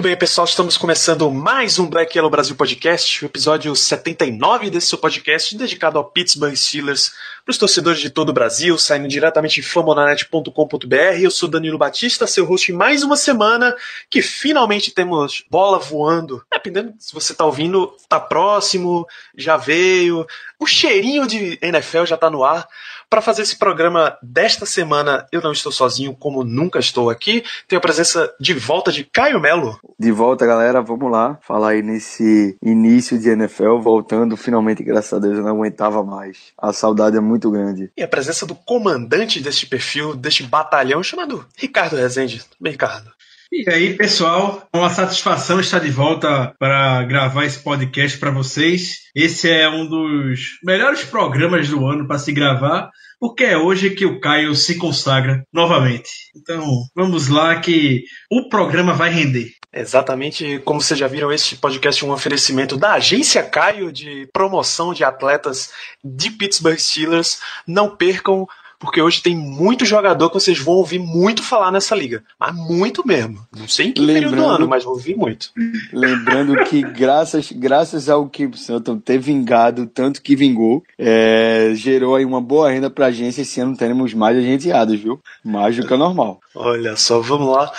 Muito bem, pessoal, estamos começando mais um Black Yellow Brasil Podcast, o episódio 79 desse seu podcast, dedicado ao Pittsburgh Steelers, para os torcedores de todo o Brasil, saindo diretamente de famonanet.com.br. Eu sou Danilo Batista, seu host em mais uma semana, que finalmente temos bola voando. Dependendo se você está ouvindo, tá próximo, já veio, o cheirinho de NFL já está no ar. Para fazer esse programa desta semana, eu não estou sozinho, como nunca estou aqui. Tenho a presença de volta de Caio Melo. De volta, galera, vamos lá. Falar aí nesse início de NFL, voltando finalmente, graças a Deus, eu não aguentava mais. A saudade é muito grande. E a presença do comandante deste perfil, deste batalhão, chamado Ricardo Rezende. Tudo bem, Ricardo? E aí, pessoal, é uma satisfação estar de volta para gravar esse podcast para vocês. Esse é um dos melhores programas do ano para se gravar, porque é hoje que o Caio se consagra novamente. Então, vamos lá que o programa vai render. Exatamente como vocês já viram, este podcast é um oferecimento da Agência Caio de promoção de atletas de Pittsburgh Steelers. Não percam, porque hoje tem muito jogador que vocês vão ouvir muito falar nessa liga. Mas muito mesmo. Não sei em que período do Lembrando- ano, mas vou ouvir muito. Lembrando que, graças, graças ao que o Santos ter vingado tanto que vingou, é, gerou aí uma boa renda pra agência. Esse ano teremos mais agenciados, viu? Mais do que o normal. Olha só, vamos lá.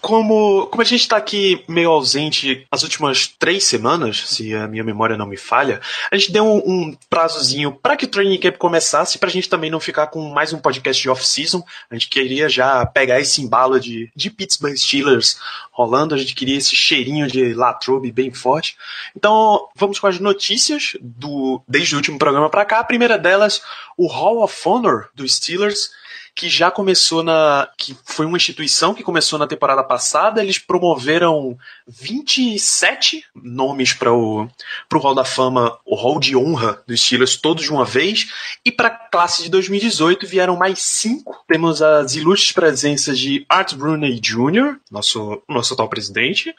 Como, como a gente está aqui meio ausente as últimas três semanas, se a minha memória não me falha, a gente deu um, um prazozinho para que o training camp começasse, para a gente também não ficar com mais um podcast de off-season. A gente queria já pegar esse embalo de, de Pittsburgh Steelers rolando, a gente queria esse cheirinho de Latrobe bem forte. Então, vamos com as notícias do desde o último programa para cá. A primeira delas, o Hall of Honor dos Steelers que já começou na. que foi uma instituição que começou na temporada passada. Eles promoveram 27 nomes para o pro Hall da Fama, o Hall de Honra dos Steelers, todos de uma vez. E para a classe de 2018 vieram mais cinco. Temos as ilustres presenças de Art Rooney Jr., nosso, nosso atual presidente.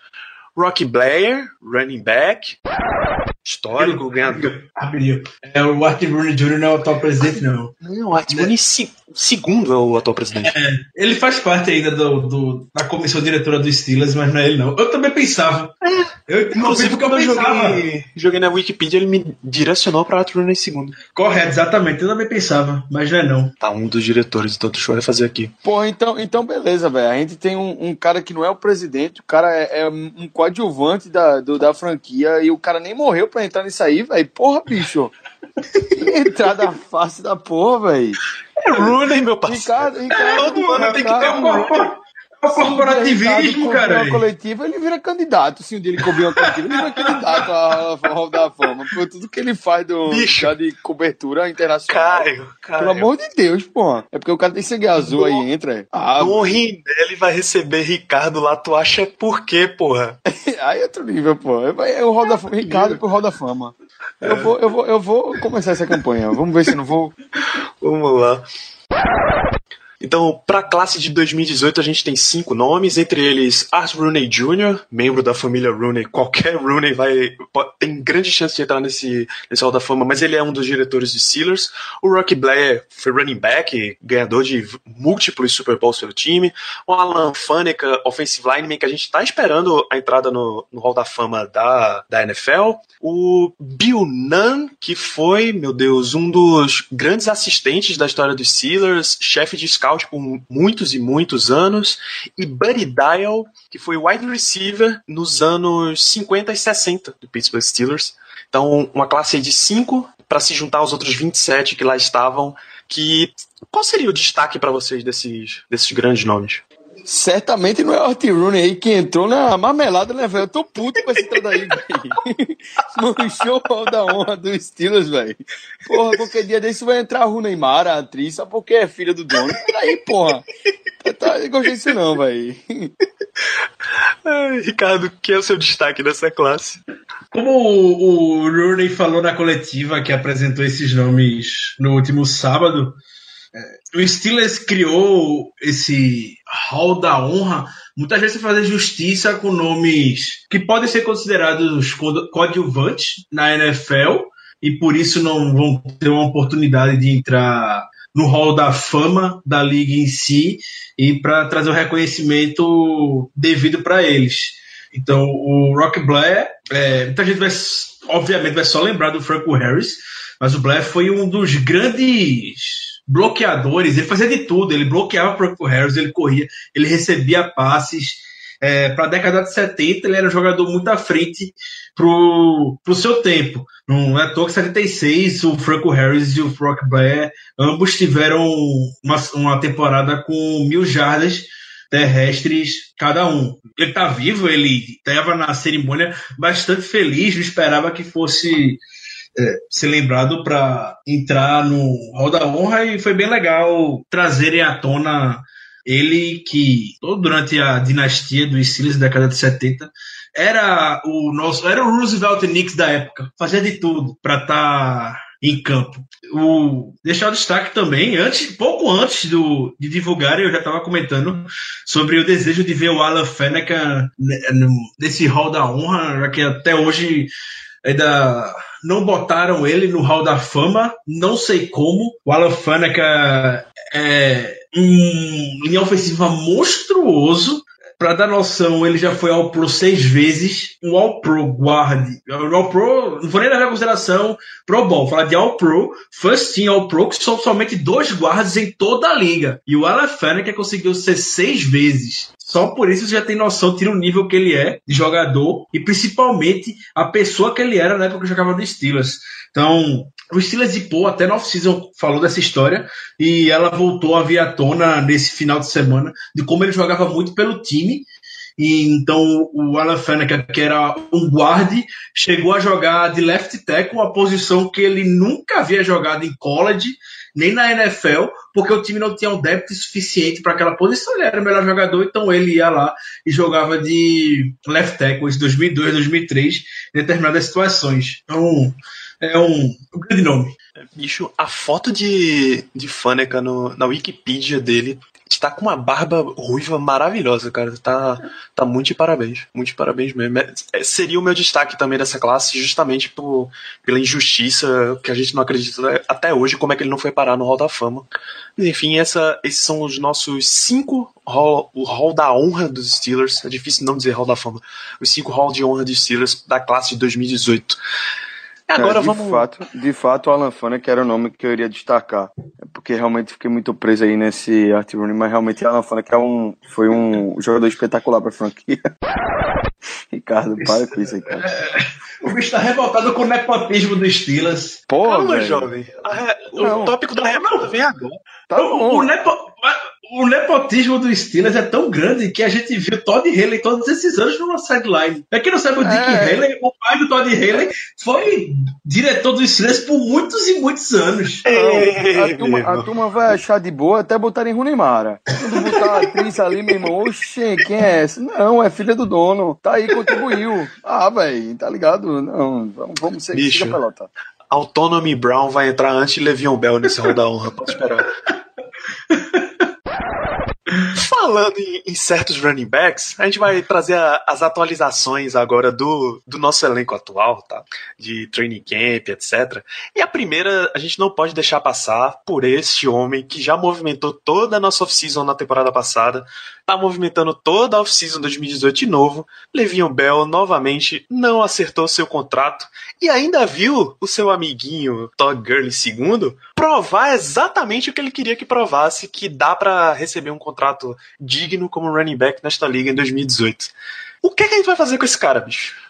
Rocky Blair, running back. Histórico, ganhador. Rapidinho. É, o Art Rooney Jr. não é o atual presidente, não. Não, Art Rooney, se- segundo é o atual presidente. Ele faz parte ainda do, do- da comissão diretora dos Steelers, mas não é ele, não. Eu também pensava. Eu, Inclusive, porque eu quando eu pensava. joguei, joguei na Wikipedia, ele me direcionou para Art Rooney segundo. Correto, exatamente. Eu também pensava, mas não é, não. Tá, um dos diretores, então deixa eu fazer aqui. Pô, então, então beleza, velho. A gente tem um, um cara que não é o presidente, o cara é, é um coadjuvante da, do- da franquia e o cara nem morreu pra entrar nisso aí, velho. Porra, bicho. Entrada fácil da porra, velho. É Rooney, meu parceiro. Ricardo, Ricardo. Todo ano tem que ter um É o corporativismo, cara. uma coletiva, ele vira candidato. Se um dia ele cobrir uma coletiva, ele vira candidato à à Hall da Fama. Por tudo que ele faz do, já de cobertura internacional. Caio, Caio. Pelo amor de Deus, pô. É porque o cara tem sangue azul aí, entra. é. Ah, Dom Rindelli vai receber Ricardo lá, tu acha por quê, porra? aí é outro nível, pô. É o Hall da Fama. Ricardo pro Hall da Fama. Eu vou, eu, vou, eu vou começar essa campanha. Vamos ver se não vou. Vamos lá. Então, para a classe de 2018, a gente tem cinco nomes, entre eles Art Rooney Jr., membro da família Rooney. Qualquer Rooney vai tem grande chance de entrar nesse, nesse Hall da Fama, mas ele é um dos diretores de Steelers. O Rocky Blair foi running back, ganhador de múltiplos Super Bowls pelo time. O Alan Faneca, offensive lineman, que a gente está esperando a entrada no, no Hall da Fama da, da NFL. O Bill Nunn, que foi, meu Deus, um dos grandes assistentes da história dos Steelers, chefe de por muitos e muitos anos. E Buddy Dial, que foi wide receiver nos anos 50 e 60 do Pittsburgh Steelers. Então, uma classe de 5 para se juntar aos outros 27 que lá estavam. Que qual seria o destaque para vocês desses, desses grandes nomes? Certamente não é o Art Rooney aí que entrou na marmelada, né, velho? Eu tô puto com essa entrada aí, velho. Manchou o hall da honra dos Steelers, velho. Porra, qualquer dia desse vai entrar a Rooney Mara, a atriz, só porque é filha do dono. Peraí, porra. Tá, tá, eu gostei disso não, velho. Ricardo, que é o seu destaque dessa classe? Como o, o Rooney falou na coletiva que apresentou esses nomes no último sábado, o Steelers criou esse hall da honra muitas vezes fazer justiça com nomes que podem ser considerados co- coadjuvantes na NFL e por isso não vão ter uma oportunidade de entrar no hall da fama da liga em si e para trazer o reconhecimento devido para eles. Então, o Rock Blair, é, muita gente vai, obviamente, vai só lembrar do Franco Harris, mas o Blair foi um dos grandes bloqueadores. Ele fazia de tudo. Ele bloqueava o Franco Harris, ele corria, ele recebia passes. É, para a década de 70, ele era um jogador muito à frente pro, pro seu tempo. Não é à toa que 76, o Franco Harris e o Brock Blair, ambos tiveram uma, uma temporada com mil jardas terrestres cada um. Ele tá vivo, ele estava na cerimônia bastante feliz, não esperava que fosse é, ser lembrado para entrar no Hall da Honra e foi bem legal trazerem à tona ele que durante a dinastia dos Steelers da década de 70 era o nosso era o Roosevelt Knicks da época, fazia de tudo para estar tá em campo. O, deixar o destaque também, antes, pouco antes do, de divulgar, eu já estava comentando sobre o desejo de ver o Alan Faneca nesse hall da honra, já que até hoje ainda não botaram ele no hall da fama, não sei como. O Alan Faneca é um linha ofensiva monstruoso, para dar noção, ele já foi All Pro seis vezes, um All Pro guard. All Pro, não vou nem levar em consideração Pro Bowl, falar de All Pro, First Team All Pro, que são somente dois guardas em toda a liga. E o Alan Faneca conseguiu ser seis vezes. Só por isso você já tem noção, tira o nível que ele é de jogador e principalmente a pessoa que ele era na época que jogava no Steelers. Então, o Steelers de Poe até na off-season falou dessa história e ela voltou a vir à tona nesse final de semana de como ele jogava muito pelo time. E então o Alan Faneca, que era um guarde, chegou a jogar de left tackle, uma posição que ele nunca havia jogado em college, nem na NFL, porque o time não tinha um depth suficiente para aquela posição. Ele era o melhor jogador, então ele ia lá e jogava de left tackle em 2002, 2003, em determinadas situações. Então, é um, um grande nome. Bicho, a foto de, de Faneca no, na Wikipedia dele está com uma barba ruiva maravilhosa, cara. Tá, tá muito de parabéns. Muito de parabéns mesmo. É, seria o meu destaque também dessa classe, justamente por, pela injustiça que a gente não acredita até hoje, como é que ele não foi parar no Hall da Fama. Mas, enfim, essa, esses são os nossos cinco hall, o Hall da Honra dos Steelers. É difícil não dizer Hall da Fama. Os cinco Hall de Honra dos Steelers da classe de 2018. Agora É, de vamos. Fato, de fato, o Alan Faneca era o nome que eu iria destacar. É porque realmente fiquei muito preso aí nesse Art Rooney, mas realmente o Alan Faneca é um, foi um jogador espetacular pra franquia. Ricardo, para com isso aí, cara. O bicho tá revoltado com o nepotismo do Steelers. Pô, Calma, velho. jovem. Ah, O Não. tópico da revolta vem agora. Tá o, bom. o nepo- o nepotismo do Steelers é tão grande que a gente viu Todd Haley todos esses anos numa sideline. É quem não sabe o Dick É. Haley, o pai do Todd Haley, foi diretor do Steelers por muitos e muitos anos. Não, a, turma, a turma vai achar de boa até botarem Runimara. Quando botar a atriz ali, meu irmão, oxê, quem é essa? Não, é filha do dono. Tá aí, contribuiu. Ah, velho, tá ligado? Não, vamos, vamos ser Bicho. a pelota. Autonomy Brown vai entrar antes de Le'Veon Bell nesse Hall da Honra, pode esperar. Falando em, em certos running backs, a gente vai trazer a- as atualizações agora do, do nosso elenco atual, tá? De training camp, etc. E a primeira, a gente não pode deixar passar por este homem que já movimentou toda a nossa off-season na temporada passada, tá movimentando toda a off-season 2018 de novo. Le'Veon Bell novamente não acertou seu contrato e ainda viu o seu amiguinho Todd Gurley II provar exatamente o que ele queria que provasse, que dá pra receber um contrato digno como running back nesta liga em 2018. O que, é que a gente vai fazer com esse cara, bicho?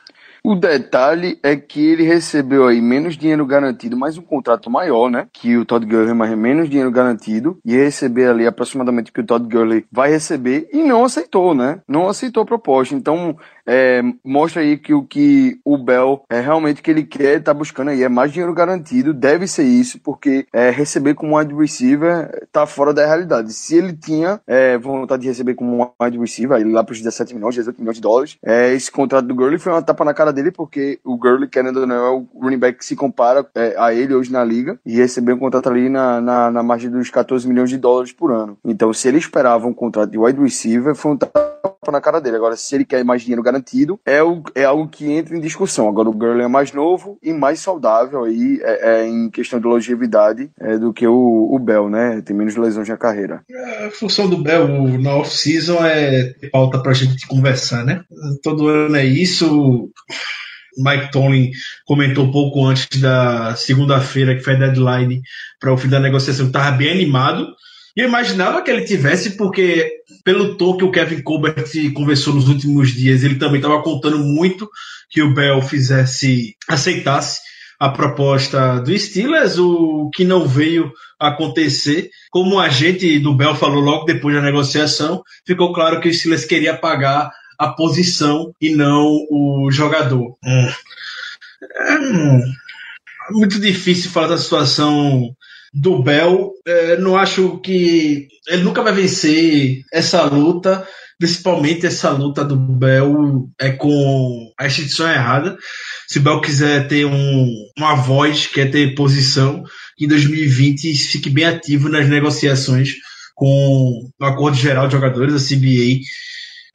O detalhe é que ele recebeu aí menos dinheiro garantido, mas um contrato maior, né? Que o Todd Gurley, mas menos dinheiro garantido. E receber ali aproximadamente o que o Todd Gurley vai receber. E não aceitou, né? Não aceitou a proposta. Então, é, mostra aí que o que o Bell é realmente que ele quer, tá buscando aí, é mais dinheiro garantido, deve ser isso, porque é, receber como wide receiver tá fora da realidade. Se ele tinha é, vontade de receber como wide receiver, ele lá pros 17 milhões, 18 milhões de dólares, é, esse contrato do Gurley foi uma tapa na cara dele, porque o Gurley, querendo ou não, é o running back que se compara é, a ele hoje na liga, e receber um contrato ali na, na, na margem dos 14 milhões de dólares por ano. Então, se ele esperava um contrato de wide receiver, foi um tapa na cara dele. Agora, se ele quer mais dinheiro garantido, é, o, é algo que entra em discussão. Agora, o Gurley é mais novo e mais saudável aí, é, é em questão de longevidade, é, do que o, o Bell, né? Tem menos lesões na carreira. A função do Bell na off-season é pauta pra gente conversar, né? Todo ano é isso. Mike Tomlin comentou pouco antes da segunda-feira, que foi a deadline para o fim da negociação, estava bem animado. E eu imaginava que ele tivesse, porque pelo tom que o Kevin Colbert conversou nos últimos dias, ele também estava contando muito que o Bell fizesse, aceitasse a proposta do Steelers, o que não veio acontecer. Como a gente do Bell falou logo depois da negociação, ficou claro que o Steelers queria pagar a posição e não o jogador. Hum. É muito difícil falar da situação do Bell. É, não acho que ele nunca vai vencer essa luta, principalmente essa luta do Bell é com a instituição errada. Se o Bell quiser ter um, uma voz, quer ter posição, em 2020 fique bem ativo nas negociações com o Acordo Geral de Jogadores, a CBA,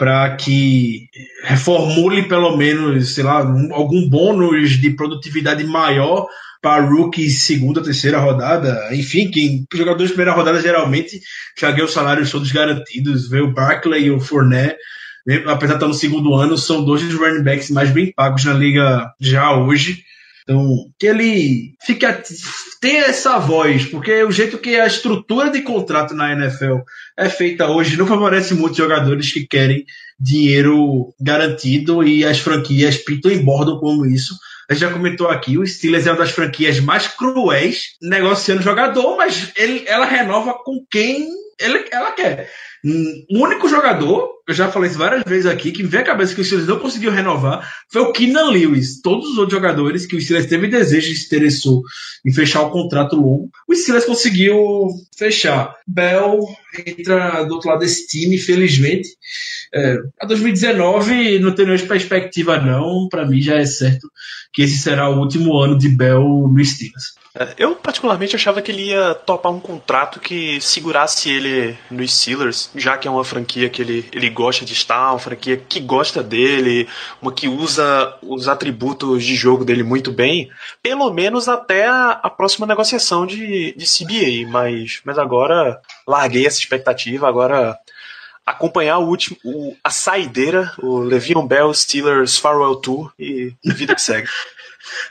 para que reformule pelo menos, sei lá, um, algum bônus de produtividade maior para rookies segunda, terceira rodada, enfim, que jogadores de primeira rodada geralmente já ganham salários todos garantidos, vê o Barkley e o Fournette, né, apesar de estar no segundo ano, são dois dos running backs mais bem pagos na liga já hoje. Então, que ele fique tenha essa voz, porque o jeito que a estrutura de contrato na NFL é feita hoje não favorece muitos jogadores que querem dinheiro garantido e as franquias pitam e bordam como isso. A gente já comentou aqui, o Steelers é uma das franquias mais cruéis negociando jogador, mas ele, ela renova com quem ele, ela quer. O único jogador, eu já falei isso várias vezes aqui, que vem à cabeça que o Steelers não conseguiu renovar foi o Keenan Lewis. Todos os outros jogadores que o Steelers teve desejo e se interessou em fechar o contrato longo, o Steelers conseguiu fechar. Bell entra do outro lado desse time, felizmente. É, a 2019 não tem nenhuma perspectiva, não. Para mim já é certo que esse será o último ano de Bell no Steelers. É, eu, particularmente, achava que ele ia topar um contrato que segurasse ele nos Steelers, já que é uma franquia que ele, ele gosta de estar, uma franquia que gosta dele, uma que usa os atributos de jogo dele muito bem, pelo menos até a, a próxima negociação de, de CBA. Mas, mas agora larguei essa expectativa, agora acompanhar o último, o, a saideira, o Le'Veon Bell Steelers Farewell Tour e vida que segue.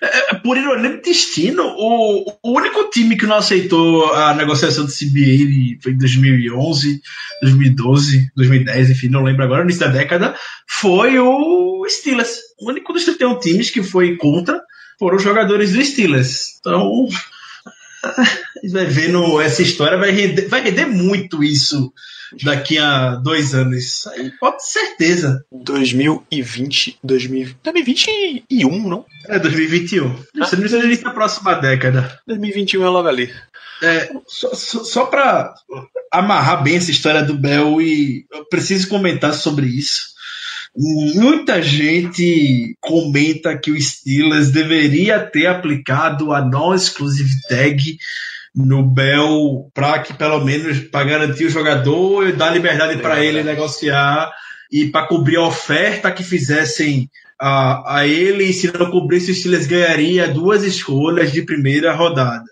É, é, por ironia do destino, o, o, único time que não aceitou a negociação do CBA foi em 2011, 2012, 2010, enfim, não lembro agora, no início da década, foi o Steelers. O único dos 31 times que foi contra foram os jogadores do Steelers. Então, vai vendo essa história, vai render, vai render muito isso daqui a dois anos. Aí pode certeza. 2020, 2000, 2021, não? É, 2021. Ah. Isso não precisa da próxima década. 2021 é logo ali. É, só, só, só para amarrar bem essa história do Bell e eu preciso comentar sobre isso. Muita gente comenta que o Steelers deveria ter aplicado a non-exclusive tag no Bell para que pelo menos para garantir o jogador e dar liberdade para ele negociar e para cobrir a oferta que fizessem a, a ele e se não cobrisse o Steelers ganharia duas escolhas de primeira rodada.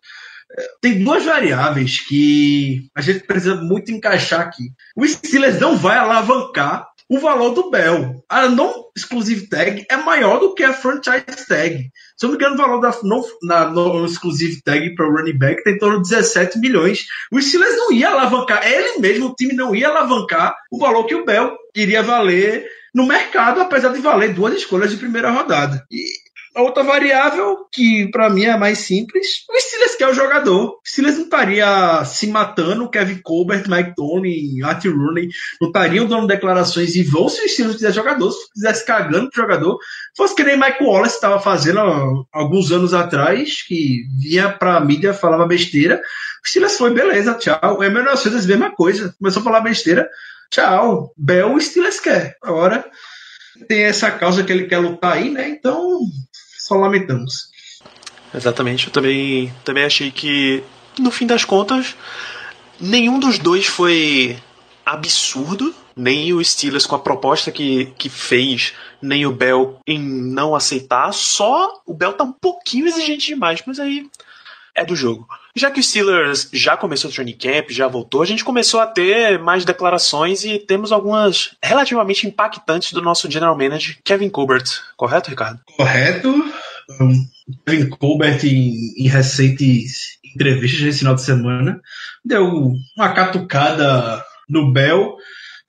Tem duas variáveis que a gente precisa muito encaixar aqui. O Steelers não vai alavancar o valor do Bell. A non-exclusive tag é maior do que a franchise tag. Se eu não me engano, o valor da non, na non-exclusive tag para o running back tem em torno de 17 milhões. O Steelers não ia alavancar, ele mesmo, o time não ia alavancar o valor que o Bell iria valer no mercado, apesar de valer duas escolhas de primeira rodada. E a outra variável, que para mim é mais simples, o Steelers quer o jogador. O Steelers não estaria se matando, Kevin Colbert, Mike Tony, Art Rooney, não estariam dando declarações e vão se o Steelers quiser jogador, se quisesse cagando pro jogador, fosse que nem Mike Wallace estava fazendo alguns anos atrás, que vinha pra mídia, falava besteira. O Steelers foi, beleza, tchau. É melhor a mesma coisa. Começou a falar besteira, tchau. Bell, o Steelers quer. Agora tem essa causa que ele quer lutar aí, né? Então só lamentamos. Exatamente, eu também, também achei que, no fim das contas, nenhum dos dois foi absurdo, nem o Steelers com a proposta que, que fez, nem o Bell em não aceitar, só o Bell tá um pouquinho exigente demais, mas aí é do jogo. Já que o Steelers já começou o training camp, já voltou, a gente começou a ter mais declarações e temos algumas relativamente impactantes do nosso general manager, Kevin Colbert. Correto, Ricardo? Correto. Um, Kevin Colbert, em, em recentes entrevistas esse final de semana, deu uma catucada no Bell,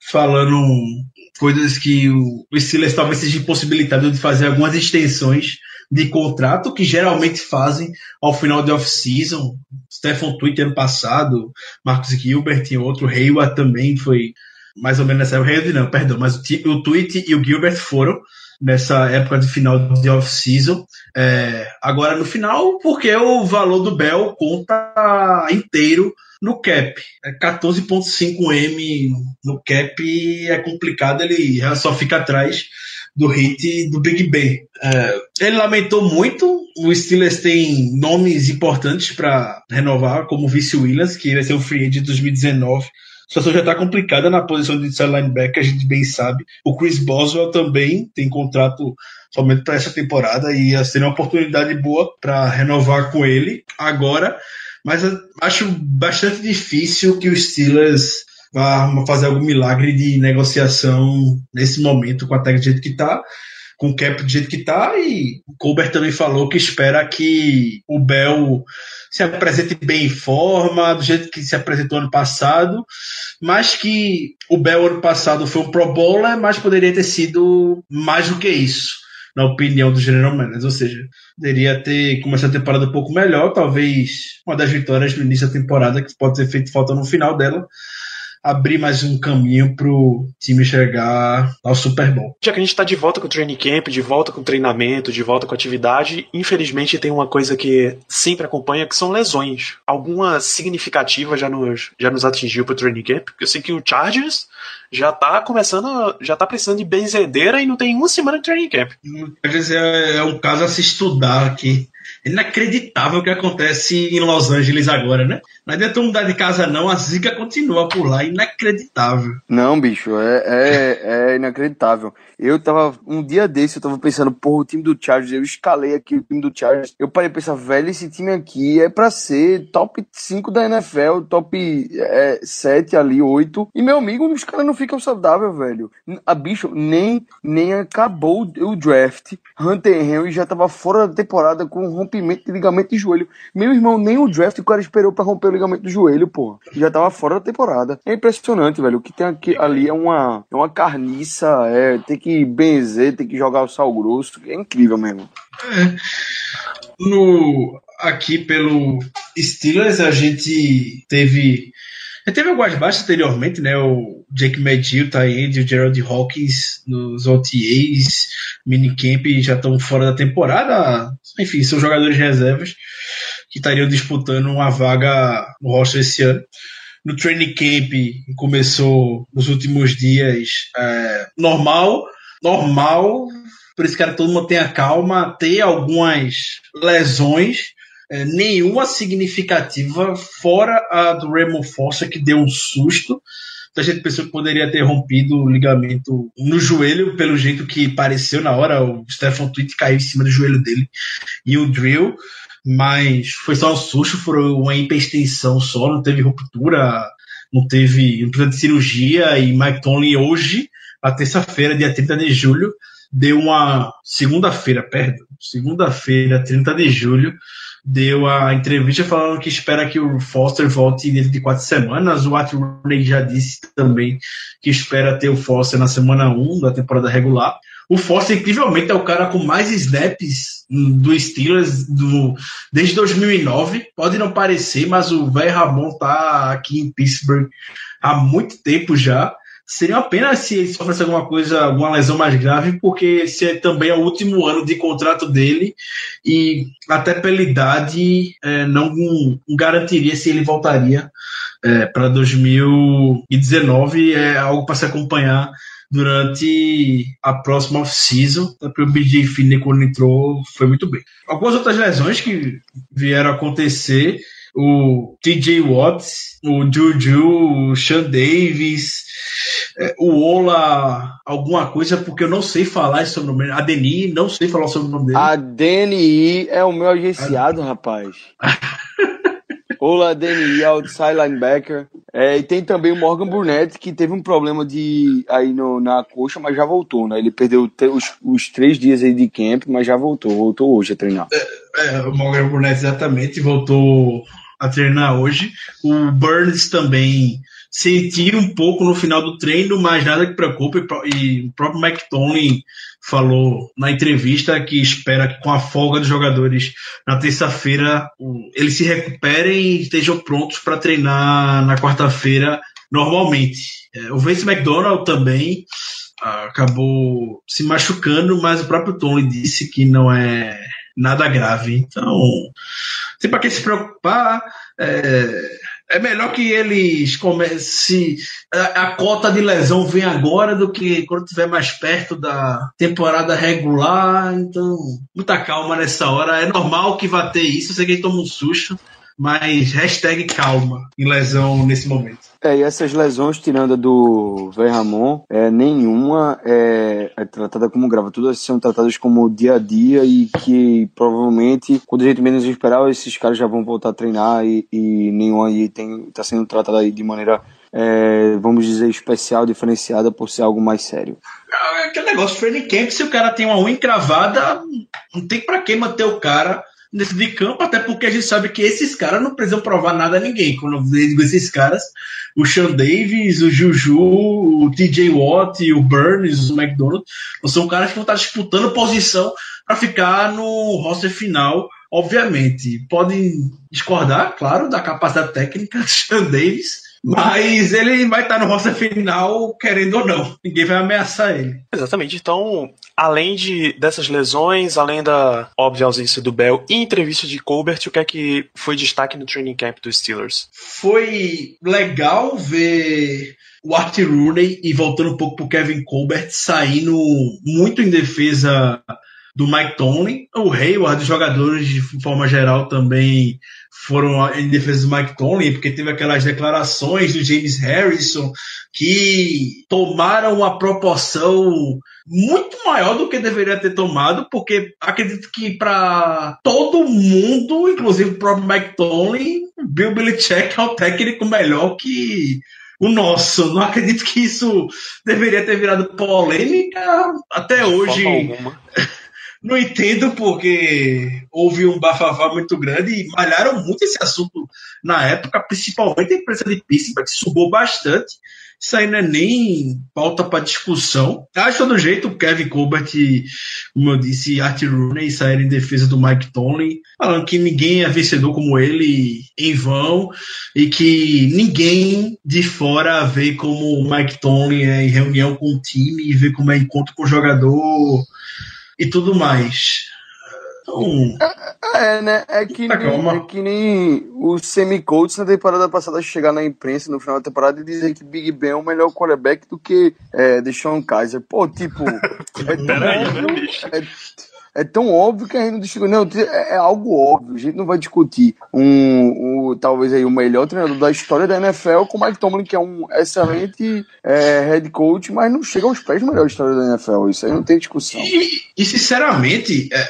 falando coisas que o, o Steelers talvez seja impossibilitado de fazer algumas extensões de contrato que geralmente fazem ao final de off-season. Stefan Tweet ano passado, Marcos Gilbert e outro, Hayward também foi mais ou menos nessa época. Hayward não, perdão, mas o, o Tweet e o Gilbert foram nessa época de final de off-season. É, agora no final, porque o valor do Bell conta inteiro no cap. É 14.5M no cap é complicado, ele só fica atrás do hit do Big Ben. É, ele lamentou muito. O Steelers tem nomes importantes para renovar, como o Vice Williams, que vai ser o free agent de 2019. A situação já está complicada na posição de inside linebacker, a gente bem sabe. O Chris Boswell também tem contrato somente para essa temporada e ia ser uma oportunidade boa para renovar com ele agora. Mas acho bastante difícil que o Steelers vá fazer algum milagre de negociação nesse momento com a tag do jeito que está, com o cap do jeito que está, e o Colbert também falou que espera que o Bell se apresente bem em forma, do jeito que se apresentou ano passado, mas que o Bell ano passado foi um Pro Bowler, mas poderia ter sido mais do que isso na opinião do General Manager. Ou seja, poderia ter começado a temporada um pouco melhor, talvez uma das vitórias no início da temporada, que pode ter feito falta no final dela, abrir mais um caminho pro time chegar ao Super Bowl. Já que a gente está de volta com o training camp, de volta com o treinamento, de volta com a atividade, infelizmente tem uma coisa que sempre acompanha, que são lesões. Alguma significativa já nos, já nos atingiu pro training camp. Eu sei que o Chargers já tá começando, já tá precisando de benzedeira e não tem uma semana de training camp. O Chargers é, é um caso a se estudar aqui. É inacreditável o que acontece em Los Angeles agora, né? Não adianta mudar de casa, não. A zica continua por lá. Inacreditável. Não, bicho, é, é, é inacreditável. Eu tava, um dia desse, eu tava pensando, porra, o time do Chargers, eu escalei aqui o time do Chargers. Eu parei pensar, velho, esse time aqui é pra ser top 5 da NFL, top é, 7 ali, 8. E meu amigo, os caras não ficam saudáveis, velho. A bicho, nem, nem acabou o draft. Hunter Henry já tava fora da temporada com rompimento de ligamento de joelho. Meu irmão, nem o draft o cara esperou pra romper o ligamento do joelho, pô. Já tava fora da temporada. É impressionante, velho. O que tem aqui, ali é uma, é uma carniça, é, tem que que benzer, tem que jogar o sal grosso. É incrível mesmo. É. No, aqui pelo Steelers a gente teve. Já teve algumas baixas anteriormente, né? O Jake Medill tá aí, o Gerald Hawkins nos OTAs, minicamp já estão fora da temporada. Enfim, são jogadores reservas que estariam disputando uma vaga no roster esse ano no training camp começou nos últimos dias é, normal, normal, por isso que todo mundo tenha calma, ter algumas lesões, é, nenhuma significativa, fora a do Raymond Foster, que deu um susto. A gente pensou que poderia ter rompido o ligamento no joelho, pelo jeito que pareceu na hora. O Stefan Tweet caiu em cima do joelho dele e o drill, mas foi só um susto, foi uma hiperextensão só, não teve ruptura, não teve, não de cirurgia. E Mike Tomlin hoje a terça-feira, dia 30 de julho, deu uma segunda-feira, perdão, segunda-feira, 30 de julho, deu a entrevista falando que espera que o Foster volte dentro de quatro semanas. O Rooney já disse também que espera ter o Foster na semana 1 da temporada regular. O Foster, incrivelmente, é o cara com mais snaps do Steelers do, desde 2009. Pode não parecer, mas o velho Ramon tá aqui em Pittsburgh há muito tempo já. Seria uma pena se ele sofresse alguma coisa, alguma lesão mais grave, porque esse é também o último ano de contrato dele e até pela idade é, não garantiria se ele voltaria é, para 2019. É algo para se acompanhar durante a próxima off-season, o BJ Finney, quando entrou, foi muito bem. Algumas outras lesões que vieram acontecer o TJ Watts, o Juju, o Sean Davis, é, o Ola, alguma coisa, porque eu não sei falar esse sobrenome. A Deni, não sei falar o sobrenome dele. A Deni é o meu agenciado, rapaz. Ola Deni, outside linebacker. É, e tem também o Morgan Burnett, que teve um problema de aí no, na coxa, mas já voltou, né? Ele perdeu os, os três dias aí de camp, mas já voltou, voltou hoje a treinar. É, é, o Morgan Burnett exatamente voltou a treinar hoje. O Burns também sentiu um pouco no final do treino, mas nada que preocupe. E o próprio Mike falou na entrevista que espera que com a folga dos jogadores na terça-feira eles se recuperem e estejam prontos para treinar na quarta-feira normalmente. É, o Vince McDonald também ah, acabou se machucando, mas o próprio Tony disse que não é nada grave. Então, tem para que se preocupar. É, é melhor que eles comecem. A, a, cota de lesão vem agora do que quando estiver mais perto da temporada regular. Então, muita calma nessa hora. É normal que vá ter isso. Eu sei que toma um susto mas hashtag calma em lesão nesse momento. É, e essas lesões, tirando a do Véi Ramon, é, nenhuma é, é, tratada como grave. Todas são tratadas como dia a dia e que provavelmente, quando a gente menos esperar, esses caras já vão voltar a treinar e, e nenhuma aí está sendo tratada aí de maneira, é, vamos dizer, especial, diferenciada por ser algo mais sério. É aquele negócio, training camp, se o cara tem uma unha encravada, não tem para que manter o cara dentro de campo, até porque a gente sabe que esses caras não precisam provar nada a ninguém. Quando eu digo esses caras, o Sean Davis, o Juju, o TJ Watt, o Burns, o McDonald, são caras que vão estar disputando posição para ficar no roster final. Obviamente, podem discordar, claro, da capacidade técnica do Sean Davis, mas ele vai estar no roster final, querendo ou não. Ninguém vai ameaçar ele. Exatamente. Então, além de dessas lesões, além da óbvia ausência do Bell e entrevista de Colbert, o que é que foi destaque no training camp dos Steelers? Foi legal ver o Art Rooney e voltando um pouco pro Kevin Colbert saindo muito em defesa do Mike Tomlin. O Hayward, os jogadores de forma geral também foram em defesa do Mike Tomlin, porque teve aquelas declarações do James Harrison que tomaram uma proporção muito maior do que deveria ter tomado, porque acredito que para todo mundo, inclusive o próprio Mike Tomlin, Bill Belichick é o técnico melhor que o nosso. Não acredito que isso deveria ter virado polêmica até hoje. Não entendo porque houve um bafafá muito grande e malharam muito esse assunto na época, principalmente a imprensa de Pittsburgh, que subou bastante. Isso aí não é nem pauta para discussão. Acho todo jeito o Kevin Colbert, como eu disse, Art Rooney saíram em defesa do Mike Tomlin, falando que ninguém é vencedor como ele em vão e que ninguém de fora vê como o Mike Tomlin é em reunião com o time e vê como é encontro com o jogador e tudo mais. Então, é, é, né? É que, nem, é que nem o semi-coach na temporada passada chegar na imprensa no final da temporada e dizer que Big Ben é o melhor quarterback do que é, Deshaun Kaiser. Pô, tipo. é, Peraí, né, bicho? É, é tão óbvio que a gente não discute. Não, é, é algo óbvio. A gente não vai discutir um, um, talvez aí o melhor treinador da história da NFL com o Mike Tomlin, que é um excelente é, head coach, mas não chega aos pés do melhor história da NFL. Isso aí não tem discussão. E, e sinceramente, é,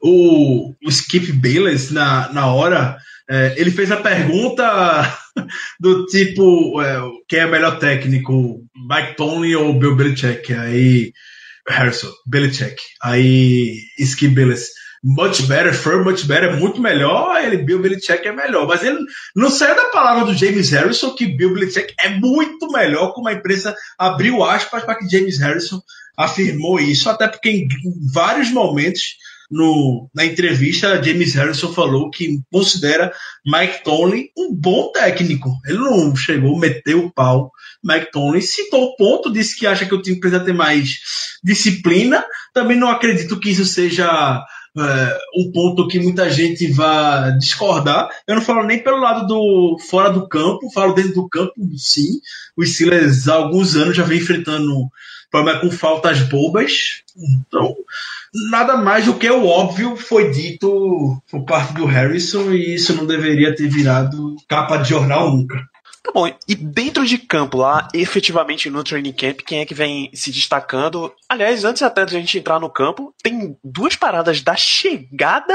o, o Skip Bayless, na, na hora, é, ele fez a pergunta do tipo: é, quem é melhor técnico, Mike Tomlin ou Bill Belichick? Aí Harrison, Belichick. Aí Skip Bayless. much better, for much better muito melhor, ele Bill Belichick é melhor. Mas ele não saiu da palavra do James Harrison que Bill Belichick é muito melhor, como a imprensa abriu aspas para que James Harrison afirmou isso, até porque em vários momentos no, na entrevista, James Harrison falou que considera Mike Tomlin um bom técnico. Ele não chegou, meteu o pau. Mike Tomlin citou o ponto, disse que acha que o time precisa ter mais disciplina. Também não acredito que isso seja é, um ponto que muita gente vai discordar. Eu não falo nem pelo lado do fora do campo, falo dentro do campo, sim. O Steelers há alguns anos já vem enfrentando problema com faltas bobas. Então, nada mais do que o óbvio foi dito por parte do Harrison e isso não deveria ter virado capa de jornal nunca. Tá bom, e dentro de campo lá, efetivamente no training camp, quem é que vem se destacando? Aliás, antes até de a gente entrar no campo, tem duas paradas da chegada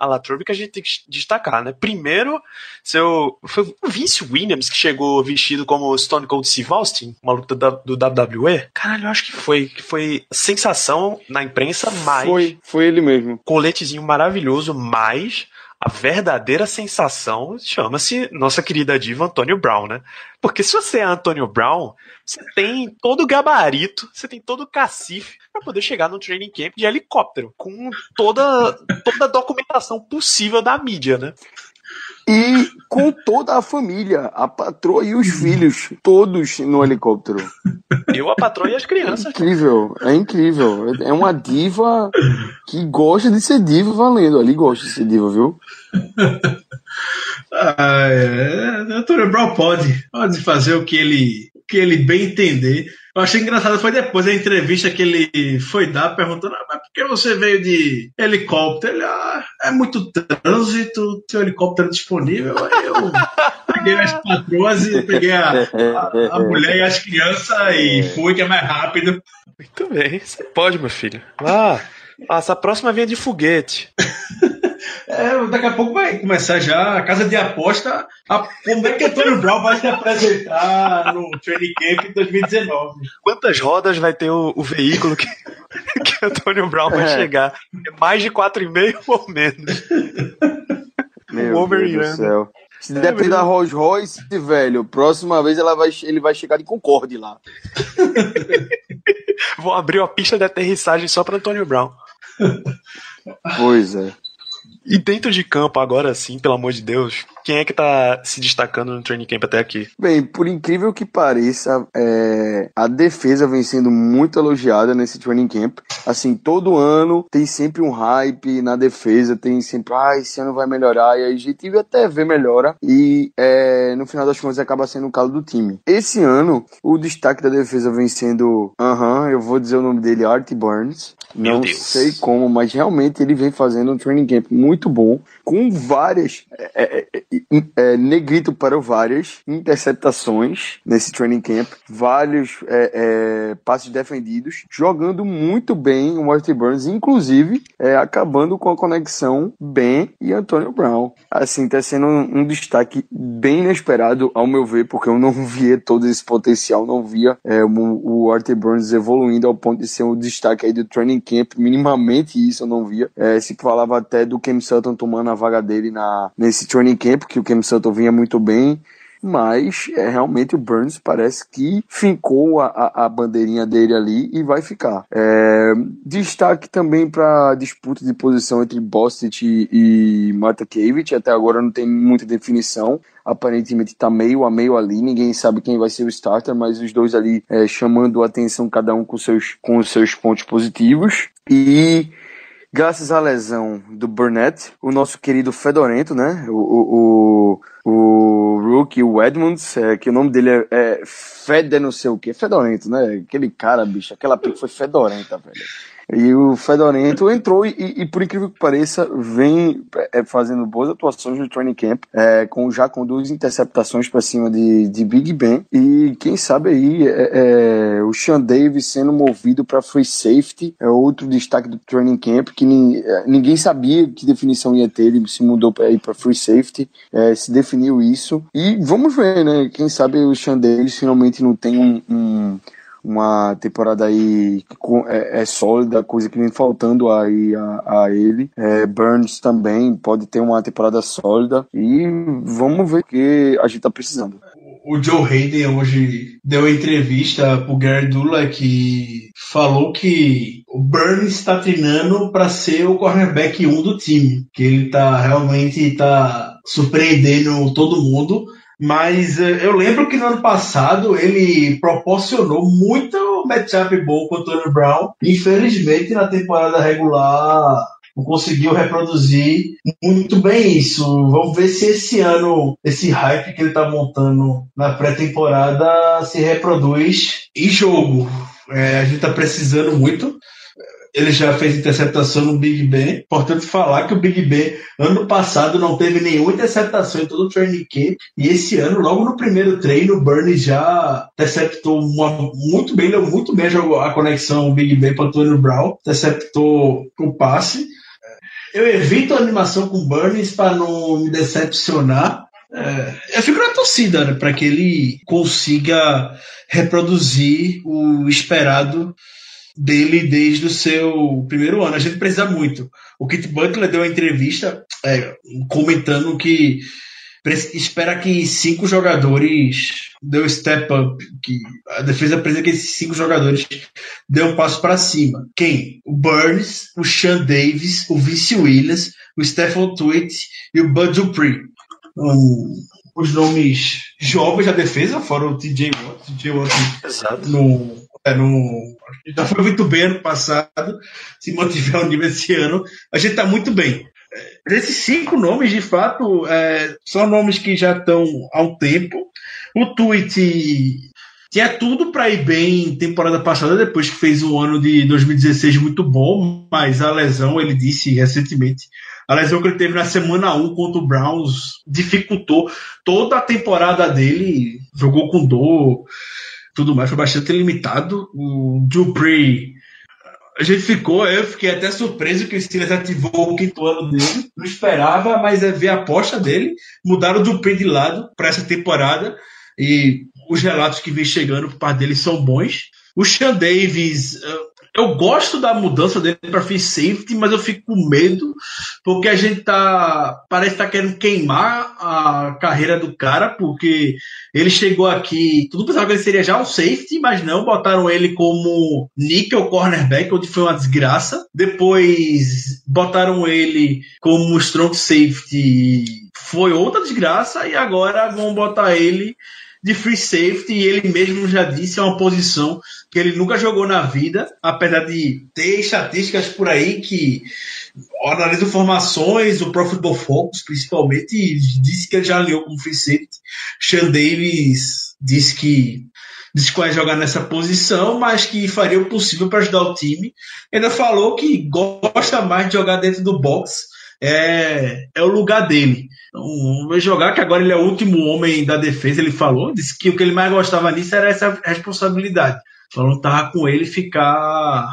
a Latrobe que a gente tem que destacar, né? Primeiro, seu, foi o Vince Williams que chegou vestido como Stone Cold Steve Austin, maluco do, do WWE. Caralho, eu acho que foi, que foi sensação na imprensa, mas... Foi, foi ele mesmo. Coletezinho maravilhoso, mas a verdadeira sensação chama-se nossa querida diva Antônio Brown, né? Porque se você é Antônio Brown, você tem todo o gabarito, você tem todo o cacife para poder chegar no training camp de helicóptero, com toda, toda a documentação possível da mídia, né? E com toda a família, a patroa e os filhos, todos no helicóptero. Eu, a patroa e as crianças. Incrível, é incrível. É uma diva que gosta de ser diva valendo. Ali gosta de ser diva, viu? ah, é. Antônio Brown pode, pode fazer o que ele, o que ele bem entender. Eu achei engraçado, foi depois da entrevista que ele foi dar, perguntando, ah, mas por que você veio de helicóptero? Ele, ah, é muito trânsito, tem helicóptero disponível. Aí eu peguei as patroas e peguei a, a, a mulher e as crianças e fui, que é mais rápido. Muito bem, você pode, meu filho. Ah, essa próxima vinha de foguete. É, daqui a pouco vai começar já a casa de aposta. A, como é que Antônio Brown vai se apresentar no Training Camp 2019? Quantas rodas vai ter o, o veículo que, que Antônio Brown vai É. chegar? É mais de 4,5 ou menos? Meu Deus do céu. Se depender da Rolls Royce, velho, próxima vez ela vai, ele vai chegar de Concorde lá. Vou abrir uma pista de aterrissagem só para Antônio Brown. Pois é. E dentro de campo, agora sim, pelo amor de Deus, quem é que tá se destacando no training camp até aqui? Bem, por incrível que pareça, é, a defesa vem sendo muito elogiada nesse training camp. Assim, todo ano tem sempre um hype na defesa, tem sempre, ah, esse ano vai melhorar, e aí a gente até vê melhora, e é, no final das contas acaba sendo o calo do time. Esse ano, o destaque da defesa vem sendo, aham, eu vou dizer o nome dele, Art Burns. Meu Não Deus. sei como, mas realmente ele vem fazendo um training camp muito bom, com várias, é, é, é, negrito para várias interceptações nesse training camp, vários é, é, passes defendidos, jogando muito bem o Marty Burns, inclusive é, acabando com a conexão Ben e Antonio Brown. Assim, tá sendo um, um destaque bem inesperado, ao meu ver, porque eu não via todo esse potencial, não via é, o, o Arthur Burns evoluindo ao ponto de ser um destaque aí do training camp, minimamente isso eu não via. É, se falava até do Cam Sutton tomando a vaga dele na, nesse training camp, que o Cam Sutton vinha muito bem, mas é, realmente o Burns parece que fincou a, a, a bandeirinha dele ali e vai ficar. É, destaque também para disputa de posição entre Bostic e, e Marta Kavich, até agora não tem muita definição. Aparentemente tá meio a meio ali, ninguém sabe quem vai ser o starter, mas os dois ali é, chamando a atenção, cada um com seus, com seus pontos positivos. E graças à lesão do Burnett, o nosso querido Fedorento, né? O, o, o, o Rookie, o Edmonds, é, que o nome dele é, é Fede não sei o que, Fedorento, né? Aquele cara, bicho, aquela pick foi fedorenta, velho. E o Fedorento entrou e, e, por incrível que pareça, vem é, fazendo boas atuações no training camp, é, com, já com duas interceptações para cima de, de Big Ben. E quem sabe aí é, é, o Sean Davis sendo movido para free safety é outro destaque do training camp que é, ninguém sabia que definição ia ter. Ele se mudou para ir para free safety, é, se definiu isso. E vamos ver, né? Quem sabe o Sean Davis finalmente não tem um, um uma temporada aí com- é, é sólida, coisa que vem faltando aí a, a ele. É, Burns também pode ter uma temporada sólida e vamos ver o que a gente tá precisando. O Joe Hayden hoje deu entrevista pro Gary Dula que falou que o Burns está treinando para ser o cornerback 1 do time, que ele tá realmente tá surpreendendo todo mundo. Mas eh, eu lembro que no ano passado ele proporcionou muito matchup bom com o Tony Brown. Infelizmente, na temporada regular, não conseguiu reproduzir muito bem isso. Vamos ver se esse ano, esse hype que ele tá montando na pré-temporada se reproduz em jogo. É, a gente tá precisando muito. Ele já fez interceptação no Big Ben. Importante falar que o Big Ben, ano passado, não teve nenhuma interceptação em todo o training camp. E esse ano, logo no primeiro treino, o Bernie já interceptou uma- muito bem, deu muito bem a conexão Big Ben para Antônio Brown. Interceptou o passe. Eu evito a animação com o Burns para não me decepcionar. É, eu fico na torcida né, para que ele consiga reproduzir o esperado dele desde o seu primeiro ano. A gente precisa muito. O Kit Butler deu uma entrevista é, comentando que espera que cinco jogadores dê um step up, que a defesa precisa que esses cinco jogadores dê um passo para cima. Quem? O Burns, o Sean Davis, o Vince Williams, o Stephen Tweet e o Bud Dupree. Um, os nomes jovens da defesa, fora o TJ Watt. TJ Watt no, é, no, já foi muito bem ano passado. Se mantiver o nível esse ano, a gente está muito bem. É, Esses cinco nomes, de fato, é, são nomes que já estão há um tempo. O Tweet tinha tudo para ir bem temporada passada, depois que fez um ano de 2016 muito bom, mas a lesão, ele disse recentemente, a lesão que ele teve na semana 1 contra o Browns dificultou toda a temporada dele, jogou com dor, tudo mais, foi bastante limitado. O Dupree, a gente ficou, eu fiquei até surpreso que o Steelers ativou o quinto ano dele, não esperava, mas é ver a aposta dele, mudaram o Dupree de lado para essa temporada e os relatos que vem chegando por parte dele são bons. O Sean Davis, eu gosto da mudança dele para free safety, mas eu fico com medo porque a gente tá parece estar tá querendo queimar a carreira do cara, porque ele chegou aqui, tudo pensava que ele seria já um safety, mas não, botaram ele como nickel cornerback, onde foi uma desgraça. Depois botaram ele como strong safety, foi outra desgraça, e agora vão botar ele de free safety, e ele mesmo já disse, é uma posição que ele nunca jogou na vida, apesar de ter estatísticas por aí que analisa formações, o Pro Football Focus principalmente, disse que ele já alinhou como free safety. Sean Davis disse que disse que vai jogar nessa posição, mas que faria o possível para ajudar o time. Ainda falou que gosta mais de jogar dentro do box, é, é o lugar dele. Então, vai jogar que agora ele é o último homem da defesa, ele falou, disse que o que ele mais gostava nisso era essa responsabilidade. Falou que tava com ele ficar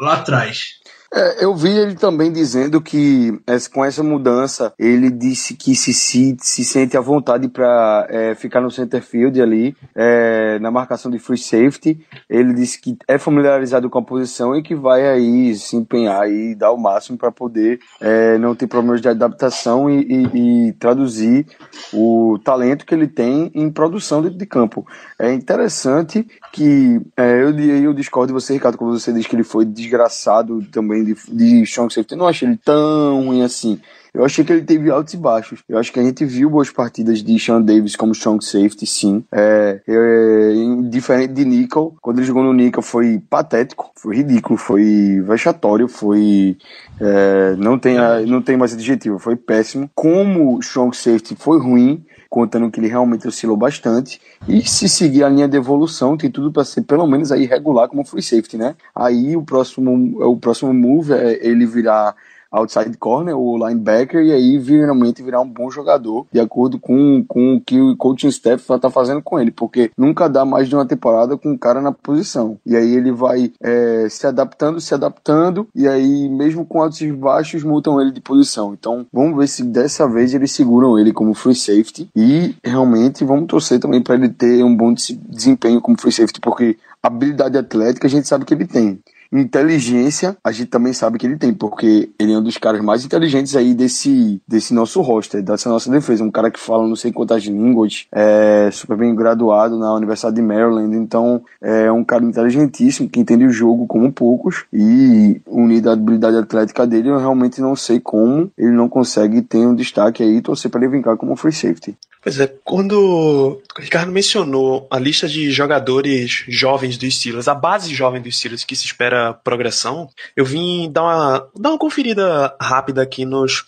lá atrás. É, eu vi ele também dizendo que é, com essa mudança ele disse que se, se, se sente à vontade para é, ficar no center field ali é, na marcação de free safety. Ele disse que é familiarizado com a posição e que vai aí se empenhar e dar o máximo para poder é, não ter problemas de adaptação e, e, e, traduzir o talento que ele tem em produção dentro de campo. É interessante que é, eu, eu discordo de você, Ricardo, quando você diz que ele foi desgraçado também de, de strong safety. Eu não achei ele tão ruim assim. Eu achei que ele teve altos e baixos. Eu acho que a gente viu boas partidas de Sean Davis como strong safety, sim. É, é, diferente de Nickel, quando ele jogou no Nickel foi patético, foi ridículo, foi vexatório, foi. É, não, tem não tem mais adjetivo, foi péssimo. Como strong safety foi ruim, contando que ele realmente oscilou bastante. E se seguir a linha de evolução, tem tudo para ser pelo menos aí regular como free safety, né? Aí o próximo, o próximo move é ele virar outside corner ou linebacker e aí realmente virar um bom jogador de acordo com, com o que o coaching staff tá fazendo com ele, porque nunca dá mais de uma temporada com um cara na posição. E aí ele vai é, se adaptando, se adaptando e aí mesmo com altos e baixos mutam ele de posição. Então vamos ver se dessa vez eles seguram ele como free safety e realmente vamos torcer também para ele ter um bom desempenho como free safety, porque habilidade atlética a gente sabe que ele tem. Inteligência, a gente também sabe que ele tem, porque ele é um dos caras mais inteligentes aí desse, desse nosso roster, dessa nossa defesa. Um cara que fala não sei quantas línguas, é super bem graduado na Universidade de Maryland, então é um cara inteligentíssimo, que entende o jogo como poucos, e unido à habilidade atlética dele, eu realmente não sei como ele não consegue ter um destaque aí e torcer para ele vincar como free safety. Pois é, quando o Ricardo mencionou a lista de jogadores jovens dos Steelers, a base jovem dos Steelers que se espera progressão, eu vim dar uma, dar uma conferida rápida aqui nos,